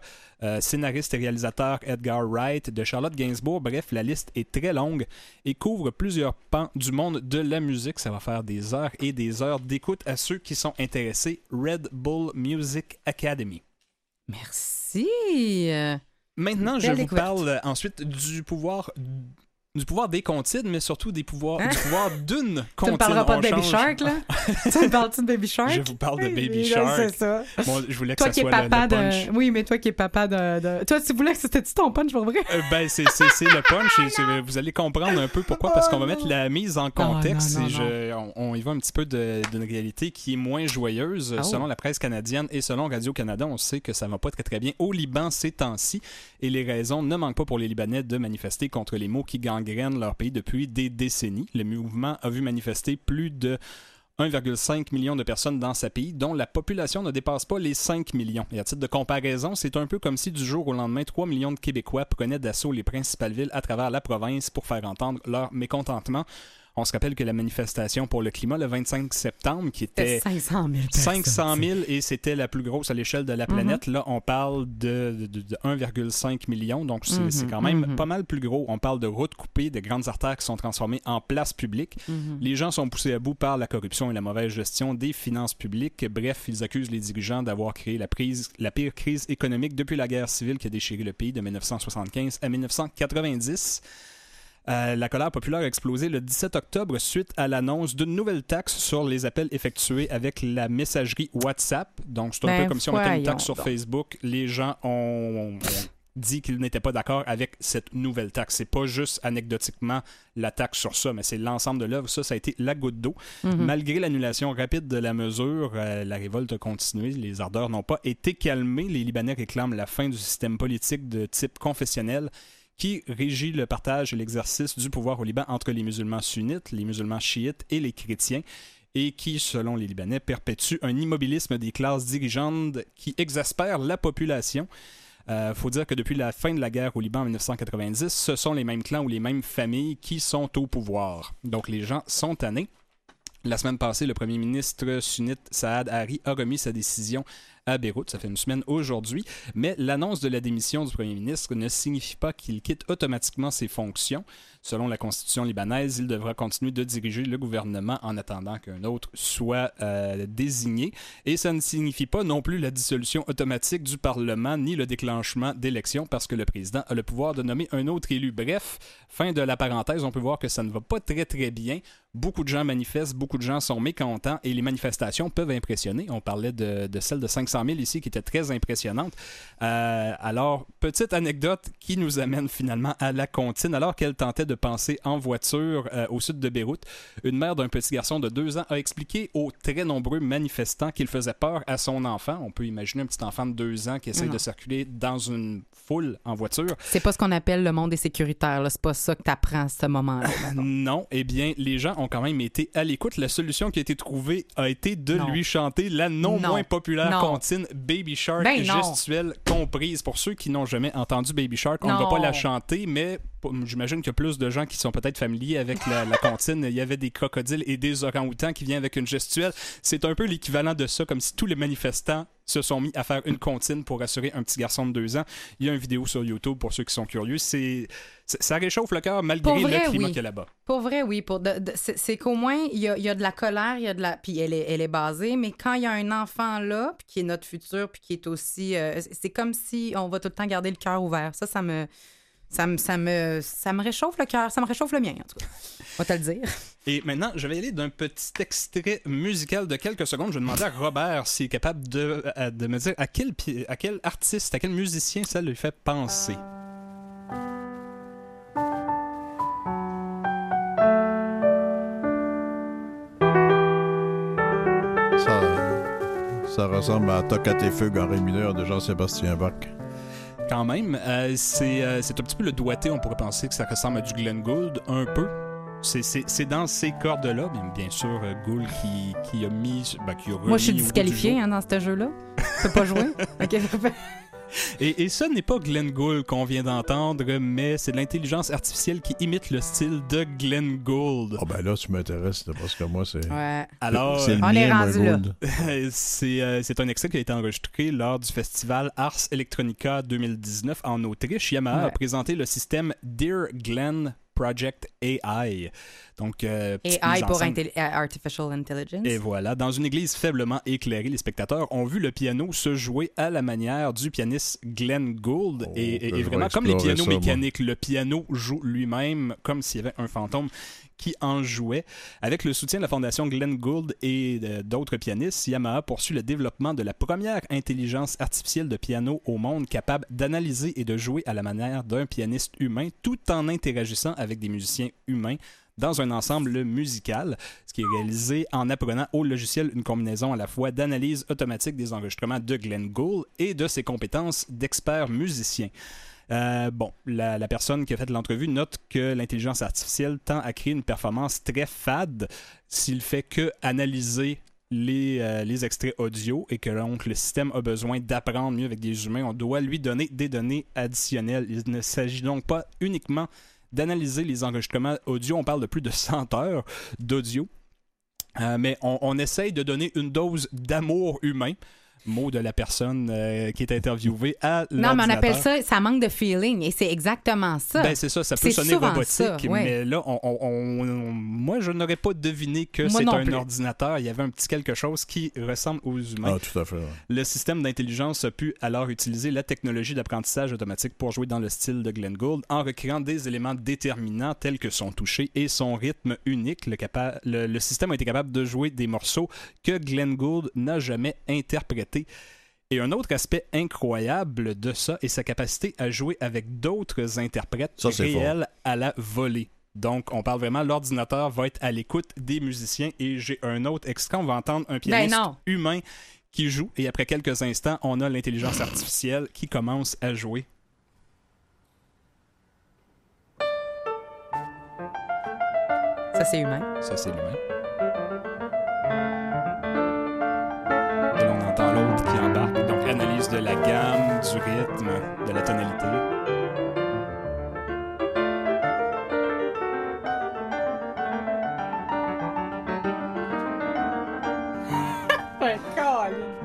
scénariste et réalisateur Edgar Wright, de Charlotte Gainsbourg. Bref, la liste est très longue et couvre plusieurs pans du monde de la musique. Ça va faire des heures et des heures d'écoute à ceux qui sont intéressés. Red Bull Music Academy. Merci. Maintenant, je vous découverte. parle ensuite du pouvoir du pouvoir des comptines, mais surtout des pouvoirs, Hein? du pouvoir d'une Tu comptine. me parleras pas de Baby change- Shark, là? tu me parles-tu de Baby Shark? Je vous parle de Baby Shark. C'est ça. Bon, je voulais que Toi ça qui soit le- papa le, punch. de. Oui, mais toi qui es papa de. de- Toi, tu voulais que c'était-tu ton punch pour vrai? Euh, ben, c'est le punch. et c'est- vous allez comprendre un peu pourquoi, parce qu'on va mettre la mise en contexte. non, non, et je- on, on y va un petit peu d'une réalité qui est moins joyeuse. Oh. Selon la presse canadienne et selon Radio-Canada, on sait que ça va pas très très bien au Liban ces temps-ci. Et les raisons ne manquent pas pour les Libanais de manifester contre les maux qui leur pays depuis des décennies. Le mouvement a vu manifester plus de 1,5 million de personnes dans sa pays, dont la population ne dépasse pas les 5 millions. Et à titre de comparaison, c'est un peu comme si du jour au lendemain, 3 millions de Québécois prenaient d'assaut les principales villes à travers la province pour faire entendre leur mécontentement. On se rappelle que la manifestation pour le climat le 25 septembre, qui était C'était 500 000 personnes. 500 000 et c'était la plus grosse à l'échelle de la planète. Là, on parle de, de- de 1,5 million, donc c'est Mhm, c'est quand même mhm. pas mal plus gros. On parle de routes coupées, de grandes artères qui sont transformées en places publiques. Les gens sont poussés à bout par la corruption et la mauvaise gestion des finances publiques. Bref, ils accusent les dirigeants d'avoir créé la, prise, la pire crise économique depuis la guerre civile qui a déchiré le pays de 1975 à 1990. Euh, la colère populaire a explosé le 17 octobre suite à l'annonce d'une nouvelle taxe sur les appels effectués avec la messagerie WhatsApp. Donc, c'est un Ben, peu comme si on mettait une taxe sur donc. Facebook. Les gens ont, ont dit qu'ils n'étaient pas d'accord avec cette nouvelle taxe. C'est pas juste anecdotiquement la taxe sur ça, mais c'est l'ensemble de l'œuvre. Ça, ça a été la goutte d'eau. Mhm. Malgré l'annulation rapide de la mesure, euh, la révolte a continué. Les ardeurs n'ont pas été calmées. Les Libanais réclament la fin du système politique de type confessionnel qui régit le partage et l'exercice du pouvoir au Liban entre les musulmans sunnites, les musulmans chiites et les chrétiens, et qui, selon les Libanais, perpétue un immobilisme des classes dirigeantes qui exaspère la population. Il faut dire que depuis la fin de la guerre au Liban en 1990, ce sont les mêmes clans ou les mêmes familles qui sont au pouvoir. Donc les gens sont tannés. La semaine passée, le premier ministre sunnite Saad Harri a remis sa décision à Beyrouth. Ça fait une semaine aujourd'hui. Mais l'annonce de la démission du premier ministre ne signifie pas qu'il quitte automatiquement ses fonctions. Selon la constitution libanaise, il devra continuer de diriger le gouvernement en attendant qu'un autre soit euh, désigné. Et ça ne signifie pas non plus la dissolution automatique du Parlement ni le déclenchement d'élections parce que le président a le pouvoir de nommer un autre élu. Bref, fin de la parenthèse, on peut voir que ça ne va pas très très bien. Beaucoup de gens manifestent, beaucoup de gens sont mécontents et les manifestations peuvent impressionner. On parlait de, celle de 500 000 ici qui était très impressionnante. Euh, alors, petite anecdote qui nous amène finalement à la comptine. Alors qu'elle tentait de passer en voiture euh, au sud de Beyrouth, une mère d'un petit garçon de deux ans a expliqué aux très nombreux manifestants qu'il faisait peur à son enfant. On peut imaginer un petit enfant de deux ans qui essaie Non. de circuler dans une foule en voiture. C'est pas ce qu'on appelle le monde des sécuritaires. C'est pas ça que t'apprends à ce moment-là. Non, eh bien, les gens ont quand même été à l'écoute. La solution qui a été trouvée a été de Non. lui chanter la non, Non. moins populaire Non. comptine Baby Shark Ben gestuelle comprise. Pour ceux qui n'ont jamais entendu Baby Shark, on ne va pas la chanter, mais j'imagine qu'il y a plus de gens qui sont peut-être familiers avec la, la comptine. Il y avait des crocodiles et des orang-outans qui viennent avec une gestuelle. C'est un peu l'équivalent de ça, comme si tous les manifestants se sont mis à faire une comptine pour assurer un petit garçon de deux ans. Il y a une vidéo sur YouTube pour ceux qui sont curieux. C'est, ça réchauffe le cœur malgré vrai, le climat oui. qu'il y a là-bas. Pour vrai, oui. Pour c'est c'est qu'au moins, il y a, il y a de la colère, il y a de la. Puis elle est, elle est basée, mais quand il y a un enfant là, puis qui est notre futur, puis qui est aussi. euh, c'est comme si on va tout le temps garder le cœur ouvert. Ça, ça me. Ça me, ça, me, ça me réchauffe le cœur, ça me réchauffe le mien, en tout cas. On va te le dire. Et maintenant, je vais aller d'un petit extrait musical de quelques secondes. Je vais demander à Robert s'il est capable de, à- de me dire à quel, à quel artiste, à quel musicien ça lui fait penser. Ça, ça ressemble à Toccate et Fugue en ré mineur de Jean-Sébastien Bach. Quand même, euh, c'est euh, c'est un petit peu le doigté. On pourrait penser que ça ressemble à du Glenn Gould, un peu. C'est- C'est c'est dans ces cordes-là, bien, bien sûr, euh, Gould qui, qui a mis. ben, qui a Moi, je suis jour. hein, dans ce jeu-là. Je peux pas jouer. Et, et ça n'est pas Glenn Gould qu'on vient d'entendre, mais c'est de l'intelligence artificielle qui imite le style de Glenn Gould. Oh ben là, tu m'intéresses, parce que moi, c'est... Ouais. Alors, c'est On est rendu là. C'est euh, c'est un extrait qui a été enregistré lors du festival Ars Electronica 2019 en Autriche. Yamaha a présenté le système Dear Glenn Project AI. Donc, euh, AI pour intelli- euh, Artificial Intelligence. Et voilà, dans une église faiblement éclairée, les spectateurs ont vu le piano se jouer à la manière du pianiste Glenn Gould. Oh, et, et- que et je vais vraiment, comme les pianos ça, moi. mécaniques, le piano joue lui-même comme s'il y avait un fantôme qui en jouait. Avec le soutien de la fondation Glenn Gould et euh, d'autres pianistes, Yamaha poursuit le développement de la première intelligence artificielle de piano au monde capable d'analyser et de jouer à la manière d'un pianiste humain tout en interagissant avec des musiciens humains dans un ensemble musical, ce qui est réalisé en apprenant au logiciel une combinaison à la fois d'analyse automatique des enregistrements de Glenn Gould et de ses compétences d'expert musicien. Euh, bon, la, personne qui a fait l'entrevue note que l'intelligence artificielle tend à créer une performance très fade s'il fait que analyser les, euh, les extraits audio et que donc le système a besoin d'apprendre mieux avec des humains. On doit lui donner des données additionnelles. Il ne s'agit donc pas uniquement d'analyser les enregistrements audio. On parle de plus de 100 heures d'audio. Euh, mais on essaye de donner une dose d'amour humain, mot de la personne euh, qui est interviewée à Non, mais on appelle ça, ça manque de feeling. Et c'est exactement ça. Ben, c'est ça, ça peut sonner robotique, ça, ouais. mais là, on, on- moi, je n'aurais pas deviné que c'est un plus. ordinateur. Il y avait un petit quelque chose qui ressemble aux humains. Ah, tout à fait. ouais. Le système d'intelligence a pu alors utiliser la technologie d'apprentissage automatique pour jouer dans le style de Glenn Gould en recréant des éléments déterminants tels que son toucher et son rythme unique. Le, capa- le- le système a été capable de jouer des morceaux que Glenn Gould n'a jamais interprétés. Et un autre aspect incroyable de ça est sa capacité à jouer avec d'autres interprètes Ça, réels à la volée. Donc, on parle vraiment, l'ordinateur va être à l'écoute des musiciens et j'ai un autre extrait, on va entendre un pianiste Ben non. humain qui joue et après quelques instants, on a l'intelligence artificielle qui commence à jouer. Ça, c'est humain. Ça, c'est l'humain. De la gamme, du rythme, de la tonalité.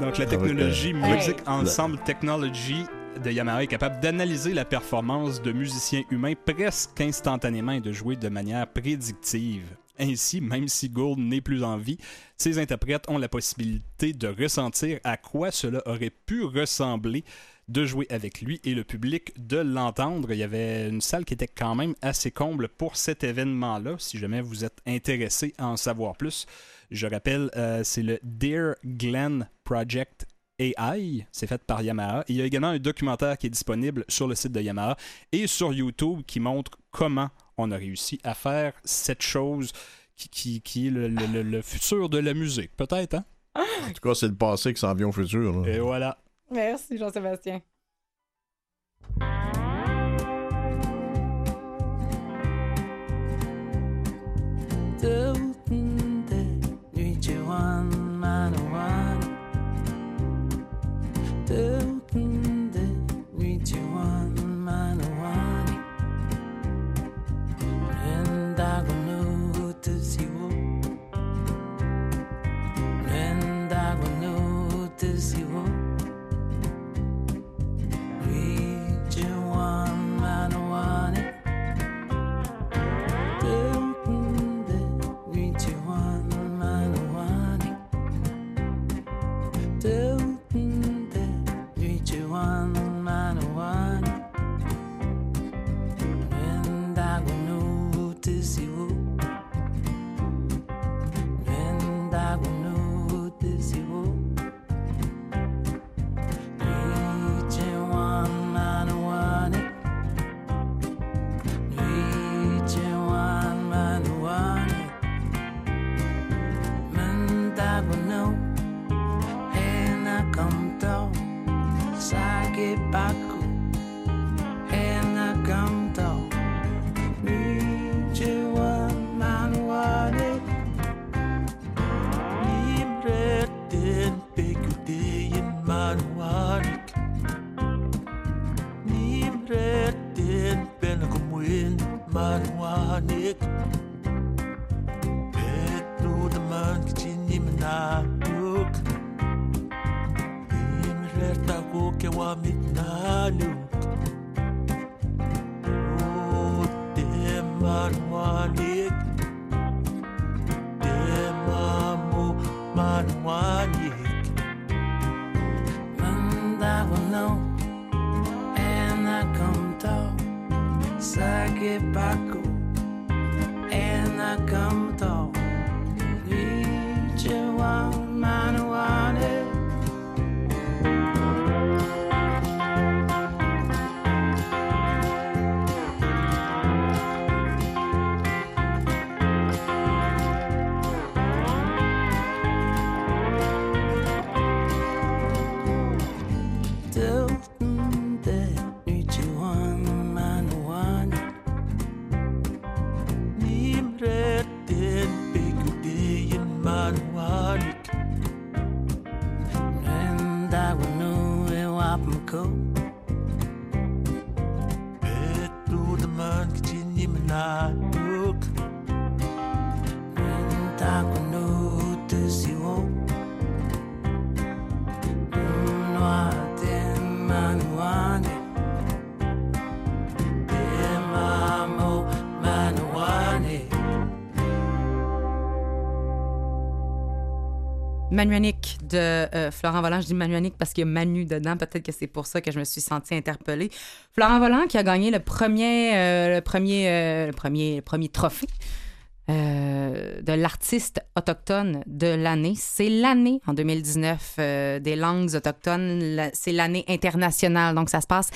Donc la technologie Avec, euh, Music Hey. Ensemble Technology de Yamaha est capable d'analyser la performance de musiciens humains presque instantanément et de jouer de manière prédictive. Ainsi, même si Gould n'est plus en vie, ces interprètes ont la possibilité de ressentir à quoi cela aurait pu ressembler de jouer avec lui et le public de l'entendre. Il y avait une salle qui était quand même assez comble pour cet événement-là. Si jamais vous êtes intéressé à en savoir plus, je rappelle, euh, c'est le Dear Glen Project AI. C'est fait par Yamaha. Il y a également un documentaire qui est disponible sur le site de Yamaha et sur YouTube qui montre comment on a réussi à faire cette chose qui, qui- qui est le, le- le- le futur de la musique. Peut-être, hein? En tout cas, c'est le passé qui s'en vient au futur. là. Et voilà. Merci, Jean-Sébastien. gdzie nim na dół. Manuanique de euh, Florent Volant. Je dis Manuanique parce qu'il y a Manu dedans. Peut-être que c'est pour ça que je me suis sentie interpellée. Florent Volant qui a gagné le premier, euh, euh, trophée de l'artiste autochtone de l'année. C'est l'année en 2019 euh, des langues autochtones. C'est l'année internationale. Donc ça se passe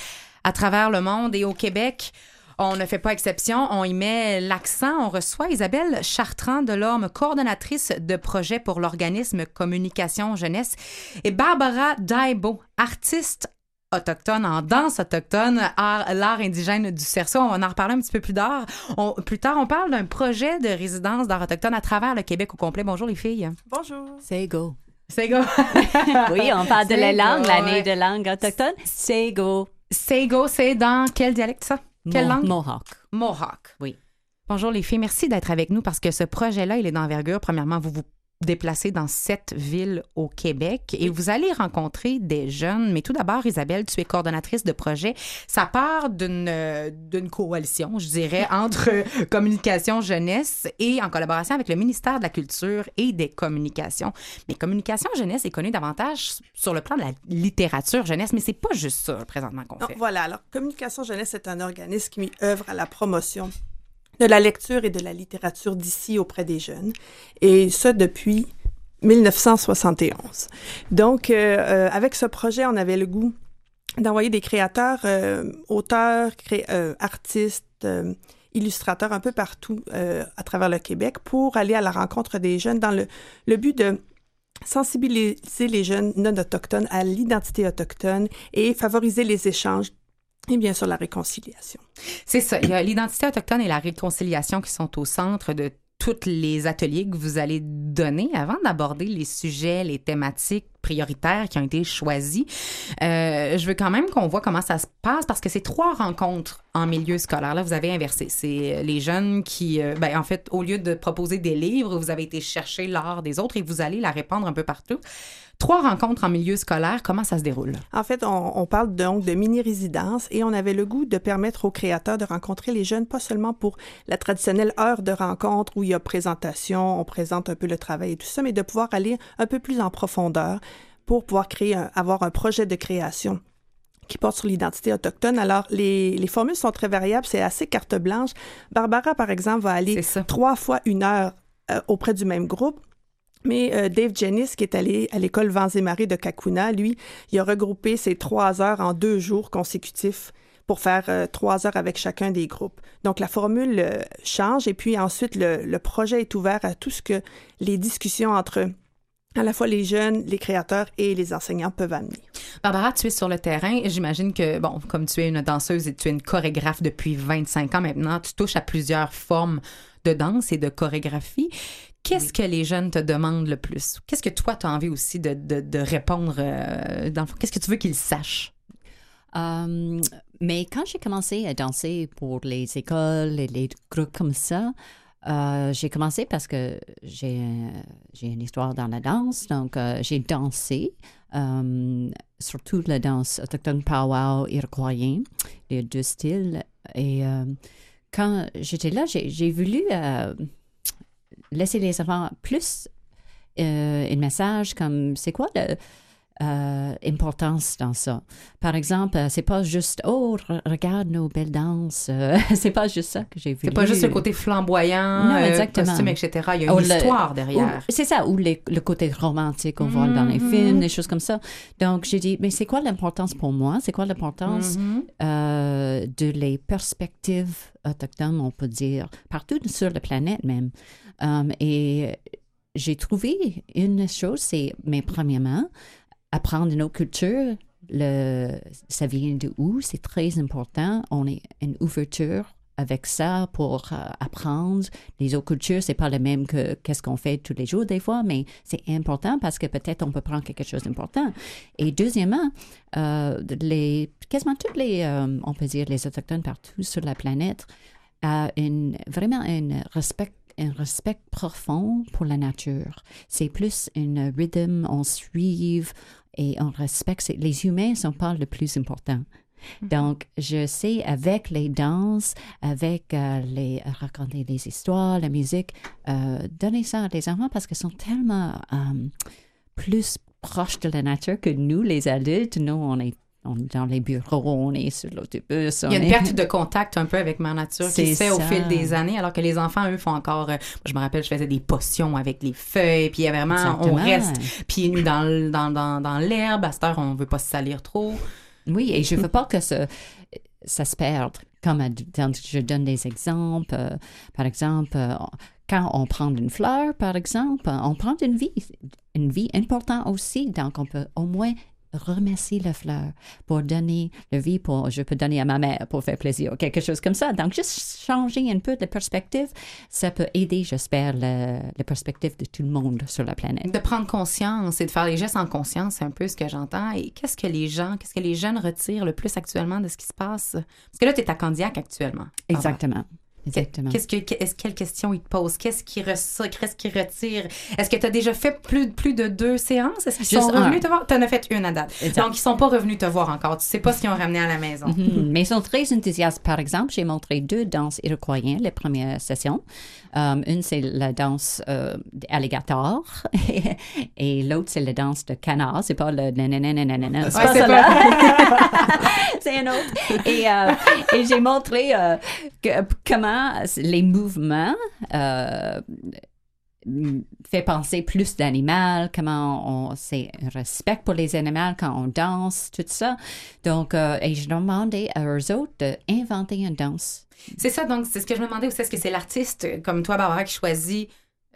à travers le monde et au Québec. On ne fait pas exception, on y met l'accent. On reçoit Isabelle Chartrand de l'Orme, coordonnatrice de projet pour l'organisme Communication Jeunesse, et Barbara Daibo, artiste autochtone en danse autochtone, art- l'art indigène du cerceau. On va en reparler un petit peu plus tard. On, plus tard, on parle d'un projet de résidence d'art autochtone à travers le Québec au complet. Bonjour les filles. Bonjour. C'est go. C'est go. oui, on parle de la langue, l'année ouais. de langue autochtone. C'est go. C'est go, c'est dans quel dialecte ça? Quelle langue? Mohawk. Mohawk. Oui. Bonjour les filles, merci d'être avec nous parce que ce projet-là, il est d'envergure. Premièrement, vous vous déplacer dans sept villes au Québec et vous allez rencontrer des jeunes. Mais tout d'abord, Isabelle, tu es coordonnatrice de projet. Ça part d'une euh, d'une coalition, je dirais, entre communication jeunesse et en collaboration avec le ministère de la Culture et des communications. Mais communication jeunesse est connue davantage sur le plan de la littérature jeunesse, mais c'est pas juste ça présentement qu'on Non, fait. voilà, alors Communication Jeunesse est un organisme qui œuvre à la promotion de la lecture et de la littérature d'ici auprès des jeunes, et ce depuis 1971. Donc, euh, euh, avec ce projet, on avait le goût d'envoyer des créateurs, euh, auteurs, cré- euh, artistes, euh, illustrateurs un peu partout euh, à travers le Québec pour aller à la rencontre des jeunes dans le, le but de sensibiliser les jeunes non autochtones à l'identité autochtone et favoriser les échanges et bien sûr la réconciliation. C'est ça. Il y a l'identité autochtone et la réconciliation qui sont au centre de tous les ateliers que vous allez donner avant d'aborder les sujets, les thématiques prioritaires qui ont été choisis. Euh, je veux quand même qu'on voit comment ça se passe parce que c'est trois rencontres en milieu scolaire. Là, vous avez inversé. C'est les jeunes qui, euh, ben, en fait, au lieu de proposer des livres, vous avez été chercher l'art des autres et vous allez la répandre un peu partout. Trois rencontres en milieu scolaire, comment ça se déroule? En fait, on, on parle donc de mini-résidence et on avait le goût de permettre aux créateurs de rencontrer les jeunes, pas seulement pour la traditionnelle heure de rencontre où il y a présentation, on présente un peu le travail et tout ça, mais de pouvoir aller un peu plus en profondeur pour pouvoir créer, un- avoir un projet de création qui porte sur l'identité autochtone. Alors, les, les formules sont très variables, c'est assez carte blanche. Barbara, par exemple, va aller trois fois une heure euh, auprès du même groupe. Mais euh, Dave Jennis, qui est allé à l'école Vents et Marées de Kakuna, lui, il a regroupé ces trois heures en deux jours consécutifs pour faire euh, trois heures avec chacun des groupes. Donc, la formule euh, change et puis ensuite, le, le projet est ouvert à tout ce que les discussions entre à la fois les jeunes, les créateurs et les enseignants peuvent amener. Barbara, tu es sur le terrain. J'imagine que, bon, comme tu es une danseuse et tu es une chorégraphe depuis 25 ans maintenant, tu touches à plusieurs formes de danse et de chorégraphie. Qu'est-ce que les jeunes te demandent le plus? Qu'est-ce que toi, tu as envie aussi de, de, de répondre? euh, dans le fond? Qu'est-ce que tu veux qu'ils sachent? Euh, mais quand j'ai commencé à danser pour les écoles et les groupes comme ça, euh, j'ai commencé parce que j'ai j'ai une histoire dans la danse, donc euh, j'ai dansé, euh, surtout la danse autochtone powwow iroquoien, les deux styles. Et quand j'étais là, j'ai j'ai voulu laisser les enfants plus un message comme c'est quoi le euh, importance dans ça. Par exemple, euh, c'est pas juste oh re- regarde nos belles danses. Euh, c'est pas juste ça que j'ai vu. C'est pas juste le côté flamboyant, non, exactement. costume, etc. Il y a Ou une le- histoire derrière. ou- C'est ça, ou les- le côté romantique qu'on voit dans les Mhm. films, des choses comme ça. Donc j'ai dit mais c'est quoi l'importance pour moi? C'est quoi l'importance euh, de les perspectives autochtones, on peut dire, partout sur la planète même. Um, et j'ai trouvé une chose, c'est, mais premièrement, apprendre une autre culture, le, ça vient de où, c'est très important. On est une ouverture avec ça pour euh, apprendre. Les autres cultures, c'est pas le même que qu'est-ce qu'on fait tous les jours des fois, mais c'est important parce que peut-être on peut prendre quelque chose d'important. Et deuxièmement, euh, les, quasiment toutes les, euh, on peut dire, les autochtones partout sur la planète a une, vraiment un respect un respect profond pour la nature. C'est plus une rhythm, on suive et on respecte. Les humains sont pas le plus important. Donc, je sais, avec les danses, avec euh, les raconter des histoires, la musique, euh, donner ça à les enfants parce qu'ils sont tellement euh, plus proches de la nature que nous, les adultes. Nous, on est, on est dans les bureaux, on est sur l'autobus. Il y a on une est- perte de contact un peu avec ma nature qui se fait au fil des années, alors que les enfants, eux, font encore. euh, je me rappelle, je faisais des potions avec les feuilles, puis vraiment, on Exactement. reste pieds nus dans, dans, dans, dans l'herbe. À cette heure, on veut pas se salir trop. Oui, et je veux pas que ça, ça se perde. Comme je donne des exemples. euh, par exemple, euh, quand on prend une fleur, par exemple, on prend une vie. Une vie importante aussi. Donc, on peut au moins remercier la fleur pour donner le vie pour je peux donner à ma mère pour faire plaisir ou quelque chose comme ça donc juste changer un peu de perspective ça peut aider j'espère le, la perspective de tout le monde sur la planète De prendre conscience et de faire les gestes en conscience, c'est un peu ce que j'entends. Et qu'est-ce que les gens, qu'est-ce que les jeunes retirent le plus actuellement de ce qui se passe? Parce que là, tu es à Candiac actuellement. Exactement. Exactement. Qu'est-ce que, que- est-ce, quelle question ils te posent? Qu'est-ce qui, ressort, qu'est-ce qui retire? Est-ce que tu as déjà fait plus, plus de deux séances? Est-ce qu'ils sont revenus un. te voir? Tu en as fait une à date. Exact. Donc, ils sont pas revenus te voir encore. Tu sais pas ce qu'ils ont ramené à la maison. Mhm. Mais ils sont très enthousiastes. Par exemple, j'ai montré deux danses iroquoiennes les premières sessions. Euh, une, c'est la danse euh, d'alligator et l'autre, c'est la danse de canard. C'est pas le nananananana. C'est Ouais, pas ça, c'est un autre. Et, euh, et j'ai montré euh, que- comment les mouvements euh, fait penser plus d'animal, comment on c'est un respect pour les animaux quand on danse, tout ça. Donc, euh, et je demandais à eux autres d'inventer une danse. C'est ça, donc c'est ce que je me demandais aussi. Est-ce que c'est l'artiste comme toi, Barbara, qui choisit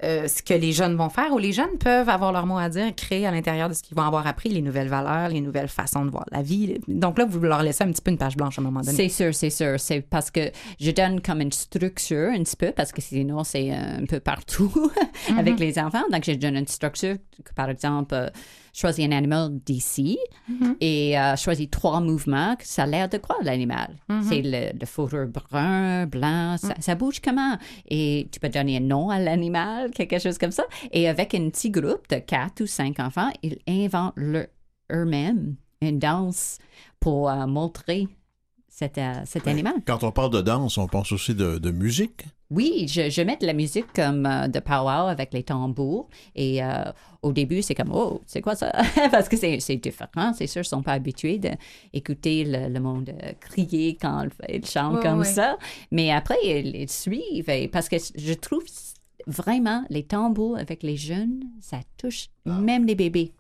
euh, ce que les jeunes vont faire ou les jeunes peuvent avoir leur mot à dire, créer à l'intérieur de ce qu'ils vont avoir appris, les nouvelles valeurs, les nouvelles façons de voir la vie. Donc là, vous leur laissez un petit peu une page blanche à un moment donné. C'est sûr, c'est sûr. C'est parce que je donne comme une structure un petit peu, parce que sinon, c'est un peu partout avec Mhm. les enfants. Donc, je donne une structure, par exemple, euh, choisis un animal d'ici Mhm. et euh, choisis trois mouvements. que Ça a l'air de quoi, l'animal? Mhm. C'est le, le fourrure brun, blanc, ça, ça bouge comment? Et tu peux donner un nom à l'animal, quelque chose comme ça. Et avec un petit groupe de quatre ou cinq enfants, ils inventent eux-mêmes une danse pour euh, montrer cet, euh, cet animal. Quand on parle de danse, on pense aussi de, de musique. Oui, je, je mets de la musique comme euh, de powwow avec les tambours. Et euh, au début, c'est comme, oh, c'est quoi ça? Parce que c'est différent. C'est sûr, ils ne sont pas habitués d'écouter le, le monde euh, crier quand ils chantent comme ça. Mais après, ils, ils suivent. Et parce que je trouve vraiment les tambours avec les jeunes, ça touche même les bébés.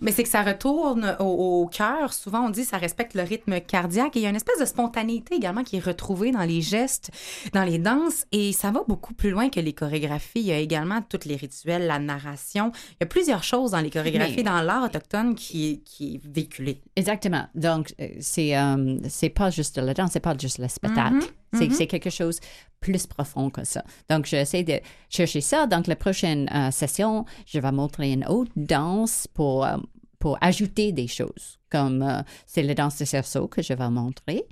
Mais c'est que ça retourne au, au cœur. Souvent, on dit que ça respecte le rythme cardiaque. Et il y a une espèce de spontanéité également qui est retrouvée dans les gestes, dans les danses. Et ça va beaucoup plus loin que les chorégraphies. Il y a également tous les rituels, la narration. Il y a plusieurs choses dans les chorégraphies, Mais- dans l'art autochtone qui est, qui est véhiculé. Exactement. Donc, euh, c'est euh, c'est pas juste la danse, c'est pas juste le spectacle. Mhm, C'est c'est quelque chose plus profond que ça. Donc, j'essaie de chercher ça. Donc, la prochaine euh, session, je vais montrer une autre danse pour, euh, pour ajouter des choses. Comme euh, c'est la danse de cerceau que je vais montrer.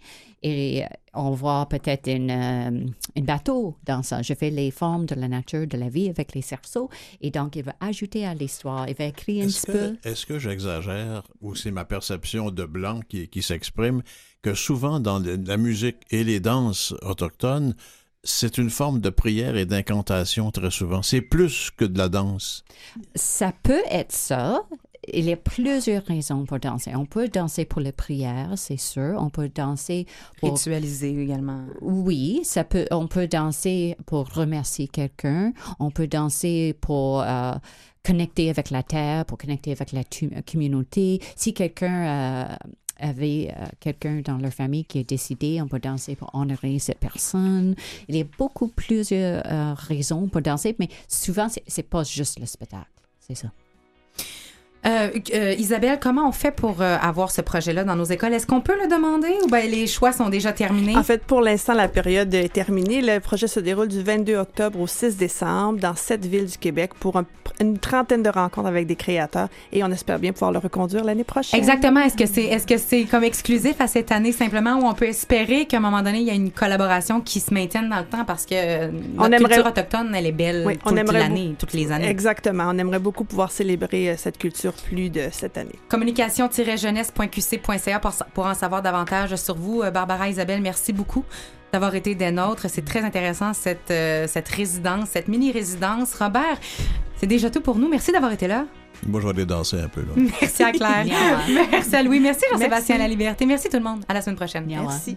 Et euh, on voit peut-être une, euh, une bateau dans ça. Je fais les formes de la nature, de la vie avec les cerceaux. Et donc, il va ajouter à l'histoire. Il va écrire un petit peu. que, est-ce que j'exagère ou c'est ma perception de blanc qui, qui s'exprime? Que souvent dans la musique et les danses autochtones, c'est une forme de prière et d'incantation très souvent. C'est plus que de la danse. Ça peut être ça. Il y a plusieurs raisons pour danser. On peut danser pour les prières, c'est sûr. On peut danser pour... Ritualiser également. Oui, ça peut, on peut danser pour remercier quelqu'un. On peut danser pour euh, connecter avec la terre, pour connecter avec la tu- communauté. Si quelqu'un euh, avait euh, quelqu'un dans leur famille qui est décédé, on peut danser pour honorer cette personne. Il y a beaucoup plusieurs euh, raisons pour danser, mais souvent, c'est pas juste le spectacle. C'est ça. Euh, euh, Isabelle, comment on fait pour euh, avoir ce projet-là dans nos écoles? Est-ce qu'on peut le demander ou ben, les choix sont déjà terminés? En fait, pour l'instant, la période est terminée. Le projet se déroule du 22 octobre au 6 décembre dans sept villes du Québec pour un- une trentaine de rencontres avec des créateurs et on espère bien pouvoir le reconduire l'année prochaine. Exactement. Est-ce que c'est est-ce que c'est comme exclusif à cette année simplement où on peut espérer qu'à un moment donné il y a une collaboration qui se maintienne dans le temps parce que notre On aimerait- culture autochtone elle est belle Oui, toute l'année, toutes les années. Exactement. On aimerait beaucoup pouvoir célébrer cette culture plus de cette année. Communication-jeunesse.qc.ca pour, pour en savoir davantage sur vous. Euh, Barbara, Isabelle, merci beaucoup d'avoir été des nôtres. C'est très intéressant cette, euh, cette résidence, cette mini-résidence. Robert, c'est déjà tout pour nous. Merci d'avoir été là. Moi, je vais aller danser un peu. Là. Merci à Claire. Merci à Louis. Merci. Jean-Sébastien La Liberté. Merci tout le monde. À la semaine prochaine. Merci.